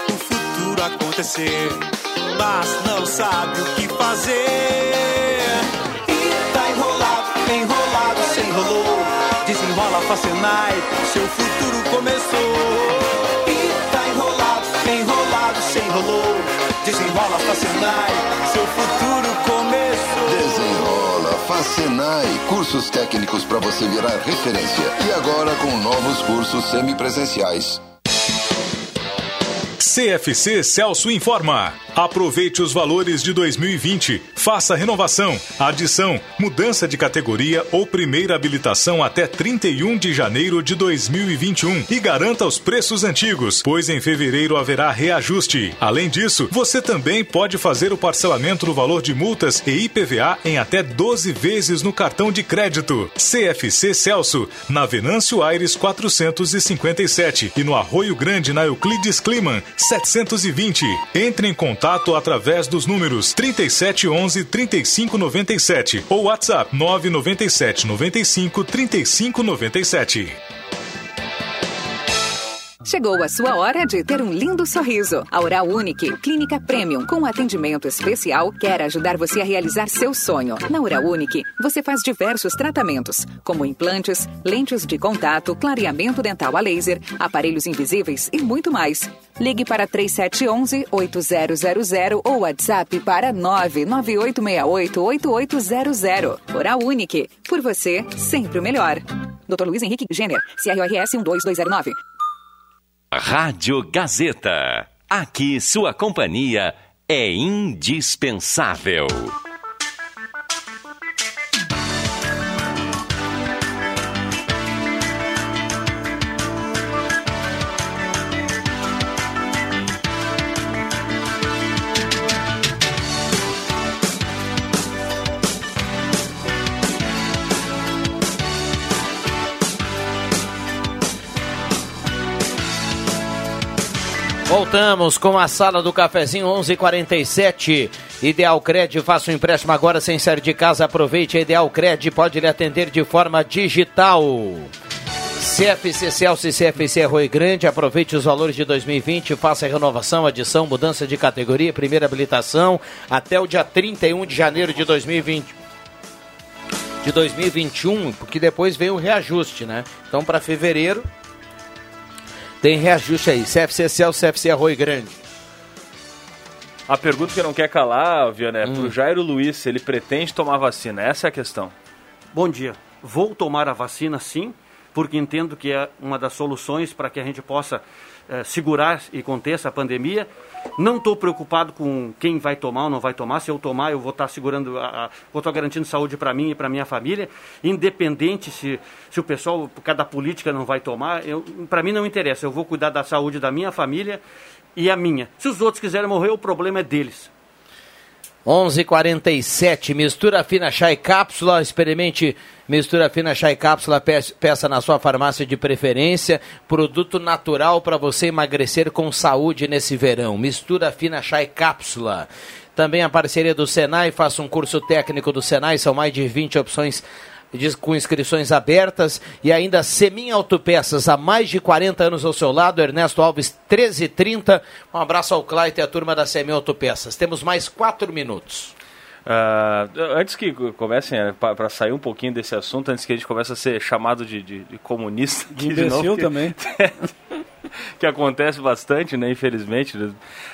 o futuro acontecer, mas não sabe o que fazer. E tá enrolado, enrolado, se enrolou. Desenrola Facenai, seu futuro começou. E tá enrolado, enrolado, se enrolou. Desenrola Facenai, seu futuro começou. Desenrola, Facenai, cursos técnicos para você virar referência. E agora com novos cursos semipresenciais. CFC Celso informa. Aproveite os valores de 2020. Faça renovação, adição, mudança de categoria ou primeira habilitação até 31 de janeiro de 2021 e garanta os preços antigos, pois em fevereiro haverá reajuste. Além disso, você também pode fazer o parcelamento do valor de multas e IPVA em até 12 vezes no cartão de crédito. CFC Celso, na Venâncio Aires 457 e no Arroio Grande na Euclides Kliman 720. Entre em contato através dos números 3711 3597 ou WhatsApp 997 95 3597. Chegou a sua hora de ter um lindo sorriso. A Oral Unique, clínica premium com atendimento especial, quer ajudar você a realizar seu sonho. Na Oral Unique, você faz diversos tratamentos, como implantes, lentes de contato, clareamento dental a laser, aparelhos invisíveis e muito mais. Ligue para 3711-8000 ou WhatsApp para 99868-8800. Oral Unique, por você, sempre o melhor. Dr. Luiz Henrique Jenner, CRORS 12209. Rádio Gazeta. Aqui sua companhia é indispensável. Voltamos com a sala do cafezinho 11:47. Ideal Cred, faça um empréstimo agora sem sair de casa. Aproveite a Ideal Cred, pode lhe atender de forma digital. CFC Celso e CFC Rui Grande, aproveite os valores de 2020, faça a renovação, adição, mudança de categoria, primeira habilitação até o dia 31 de janeiro de 2020 de 2021, porque depois vem o reajuste, né? Então para fevereiro tem reajuste aí. CFC Celso, CFC Arroio Grande. A pergunta que não quer calar, Viana, é Hum. pro Jairo Luiz, se ele pretende tomar vacina. Essa é a questão. Bom dia. Vou tomar a vacina sim, porque entendo que é uma das soluções para que a gente possa eh, segurar e conter essa pandemia. Não estou preocupado com quem vai tomar ou não vai tomar. Se eu tomar, eu vou estar segurando, a, a, vou estar garantindo saúde para mim e para minha família, independente se, se o pessoal, por causa da política, não vai tomar. Para mim não interessa. Eu vou cuidar da saúde da minha família e a minha. Se os outros quiserem morrer, o problema é deles. 11:47 mistura fina chá e cápsula, experimente mistura fina chá e cápsula, pe- peça na sua farmácia de preferência, produto natural para você emagrecer com saúde nesse verão. Mistura fina chá e cápsula. Também a parceria do Senai, faça um curso técnico do Senai, são mais de 20 opções de- com inscrições abertas e ainda Semin Autopeças, há mais de 40 anos ao seu lado, Ernesto Alves 1330. Um abraço ao Claito e à turma da Semin Autopeças. Temos mais quatro minutos. Ah, antes que comecem, para sair um pouquinho desse assunto, antes que a gente comece a ser chamado de, de- de comunista. De aqui imbecil novo, que- também. que acontece bastante, né? Infelizmente.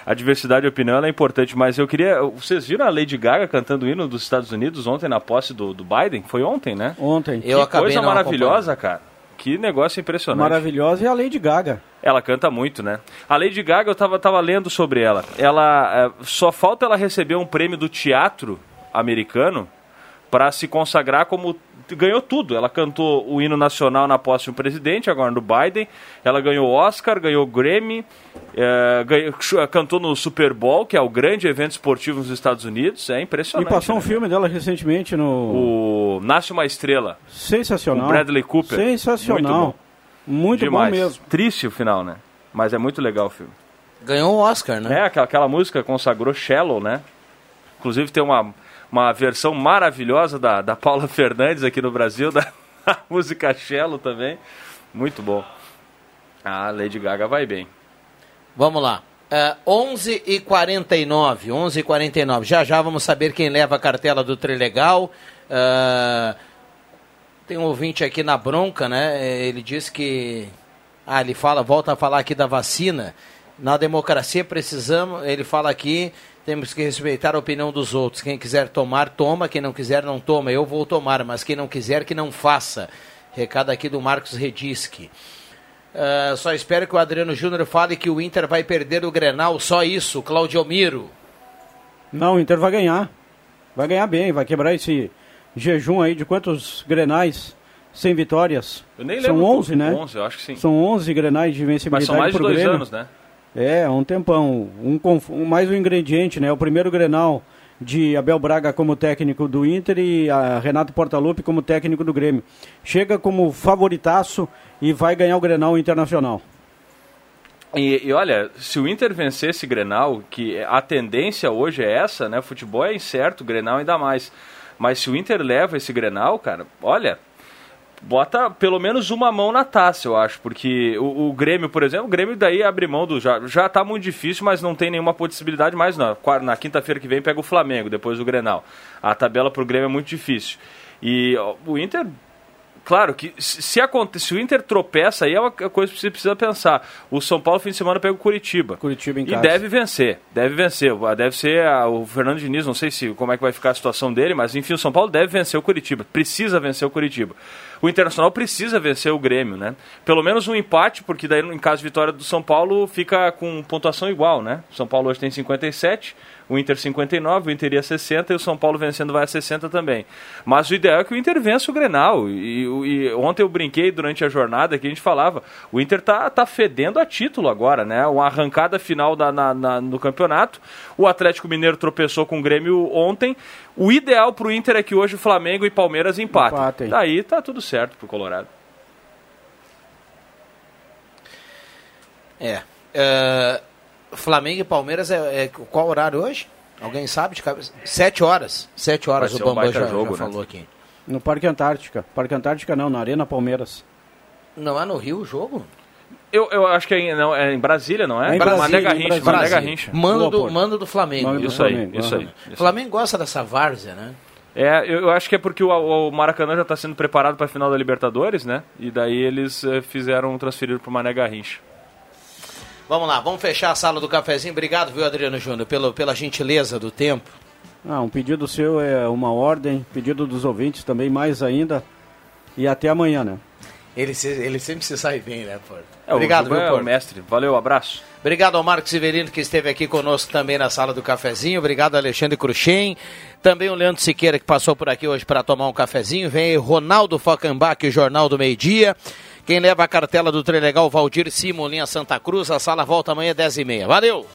A diversidade de opinião ela é importante, mas eu queria. Vocês viram a Lady Gaga cantando o hino dos Estados Unidos ontem na posse do, do Biden? Foi ontem, né? Ontem. Que coisa maravilhosa, cara. Que negócio impressionante. Maravilhosa e a Lady Gaga. Ela canta muito, né? A Lady Gaga, eu tava, tava lendo sobre ela. Ela. é, só falta ela receber um prêmio do teatro americano para se consagrar como. Ganhou tudo. Ela cantou o hino nacional na posse de um presidente, agora no Biden. Ela ganhou Oscar, ganhou Grammy, é, ganhou- cantou no Super Bowl, que é o grande evento esportivo nos Estados Unidos. É E impressionante. passou um né? filme dela recentemente no. O Nasce uma Estrela. Sensacional. Com Bradley Cooper. Sensacional. Muito bom, Demais. mesmo. Triste o final, né? Mas é muito legal o filme. Ganhou o Oscar, né? É, aquela, aquela música consagrou Shallow, né? Inclusive tem uma, uma versão maravilhosa da, da Paula Fernandes aqui no Brasil, da música Shallow também. Muito bom. A Lady Gaga vai bem. Vamos lá. É, 11 e 49 11 e 49 Já já vamos saber quem leva a cartela do Trilegal. É, tem um ouvinte aqui na bronca, né? É, Ele diz que. Ah, ele fala, volta a falar aqui da vacina. Na democracia precisamos, ele fala aqui, temos que respeitar a opinião dos outros. Quem quiser tomar, toma. Quem não quiser, não toma. Eu vou tomar, mas quem não quiser, que não faça. Recado aqui do Marcos Redisque. Ah, só espero que o Adriano Júnior fale que o Inter vai perder o Grenal, só isso, Claudio Miro. Não, o Inter vai ganhar. Vai ganhar bem, vai quebrar esse jejum aí de quantos grenais sem vitórias? Eu nem São lembro 11, né? 11, eu acho que sim. São 11 grenais de vencibilidade Mas são mais de dois Grêmio. anos, né? É, um tempão. Um, mais um ingrediente, né? O primeiro Grenal de Abel Braga como técnico do Inter e Renato Portaluppi como técnico do Grêmio. Chega como favoritaço e vai ganhar o Grenal Internacional. E, e olha, se o Inter vencer esse Grenal, que a tendência hoje é essa, né? Futebol é incerto, Grenal ainda mais. Mas se o Inter leva esse Grenal, cara, olha, bota pelo menos uma mão na taça, eu acho. Porque o, o Grêmio, por exemplo, o Grêmio daí abre mão do. Já, já tá muito difícil, mas não tem nenhuma possibilidade mais, não. Na quinta-feira que vem pega o Flamengo, depois do Grenal. A tabela pro Grêmio é muito difícil. E o Inter Claro que se, se, aconte- se o Inter tropeça, aí é uma coisa que você precisa pensar. O São Paulo, fim de semana, pega o Curitiba. Curitiba em E casa. deve vencer. Deve vencer. Deve ser a- o Fernando Diniz, não sei se como é que vai ficar a situação dele, mas enfim, o São Paulo deve vencer o Curitiba. Precisa vencer o Curitiba. O Internacional precisa vencer o Grêmio, né? Pelo menos um empate, porque daí, em caso de vitória do São Paulo, fica com pontuação igual, né? O São Paulo hoje tem 57, o Inter 59, o Inter ia 60 e o São Paulo vencendo vai a 60 também. Mas o ideal é que o Inter vença o Grenal. E, e ontem eu brinquei durante a jornada que a gente falava, o Inter tá, tá fedendo a título agora, né? Uma arrancada final da, na, na- no campeonato. O Atlético Mineiro tropeçou com o Grêmio ontem. O ideal pro Inter é que hoje o Flamengo e Palmeiras empatem. Empatem. Daí tá tudo certo pro Colorado. É. é, Flamengo e Palmeiras é, é qual horário hoje? Alguém sabe de cabeça? Sete horas. Sete horas Vai o um Bambam baita já, jogo, já né? falou aqui. No Parque Antártica. Parque Antártica não, na Arena Palmeiras. Não é no Rio o jogo? Eu, eu acho que é em, não, é em Brasília, não é? É em Mané Brasília, Garrincha, em Brasília. Mané Garrincha. Mando do, mando do Flamengo. Mando do Isso aí, Flamengo, isso aham. aí. O Flamengo gosta dessa várzea, né? É, eu, eu acho que é porque o, o Maracanã já está sendo preparado para a final da Libertadores, né? E daí eles eh, fizeram transferir para o Mané Garrincha. Vamos lá, vamos fechar a sala do cafezinho. Obrigado, viu, Adriano Júnior, pelo, pela gentileza do tempo. Ah, um pedido seu é uma ordem, pedido dos ouvintes também mais ainda. E até amanhã, né? Ele, se- ele sempre se sai bem, né, Porto? É, Obrigado, viu, é o Porto? mestre. Valeu, abraço. Obrigado ao Marcos Severino, que esteve aqui conosco também na sala do cafezinho. Obrigado, Alexandre Cruxem. Também o Leandro Siqueira, que passou por aqui hoje para tomar um cafezinho. Vem aí Ronaldo Falkenbach, o Jornal do Meio Dia. Quem leva a cartela do Trilegal, Valdir Simolinha Santa Cruz. A sala volta amanhã, 10h30. Valeu!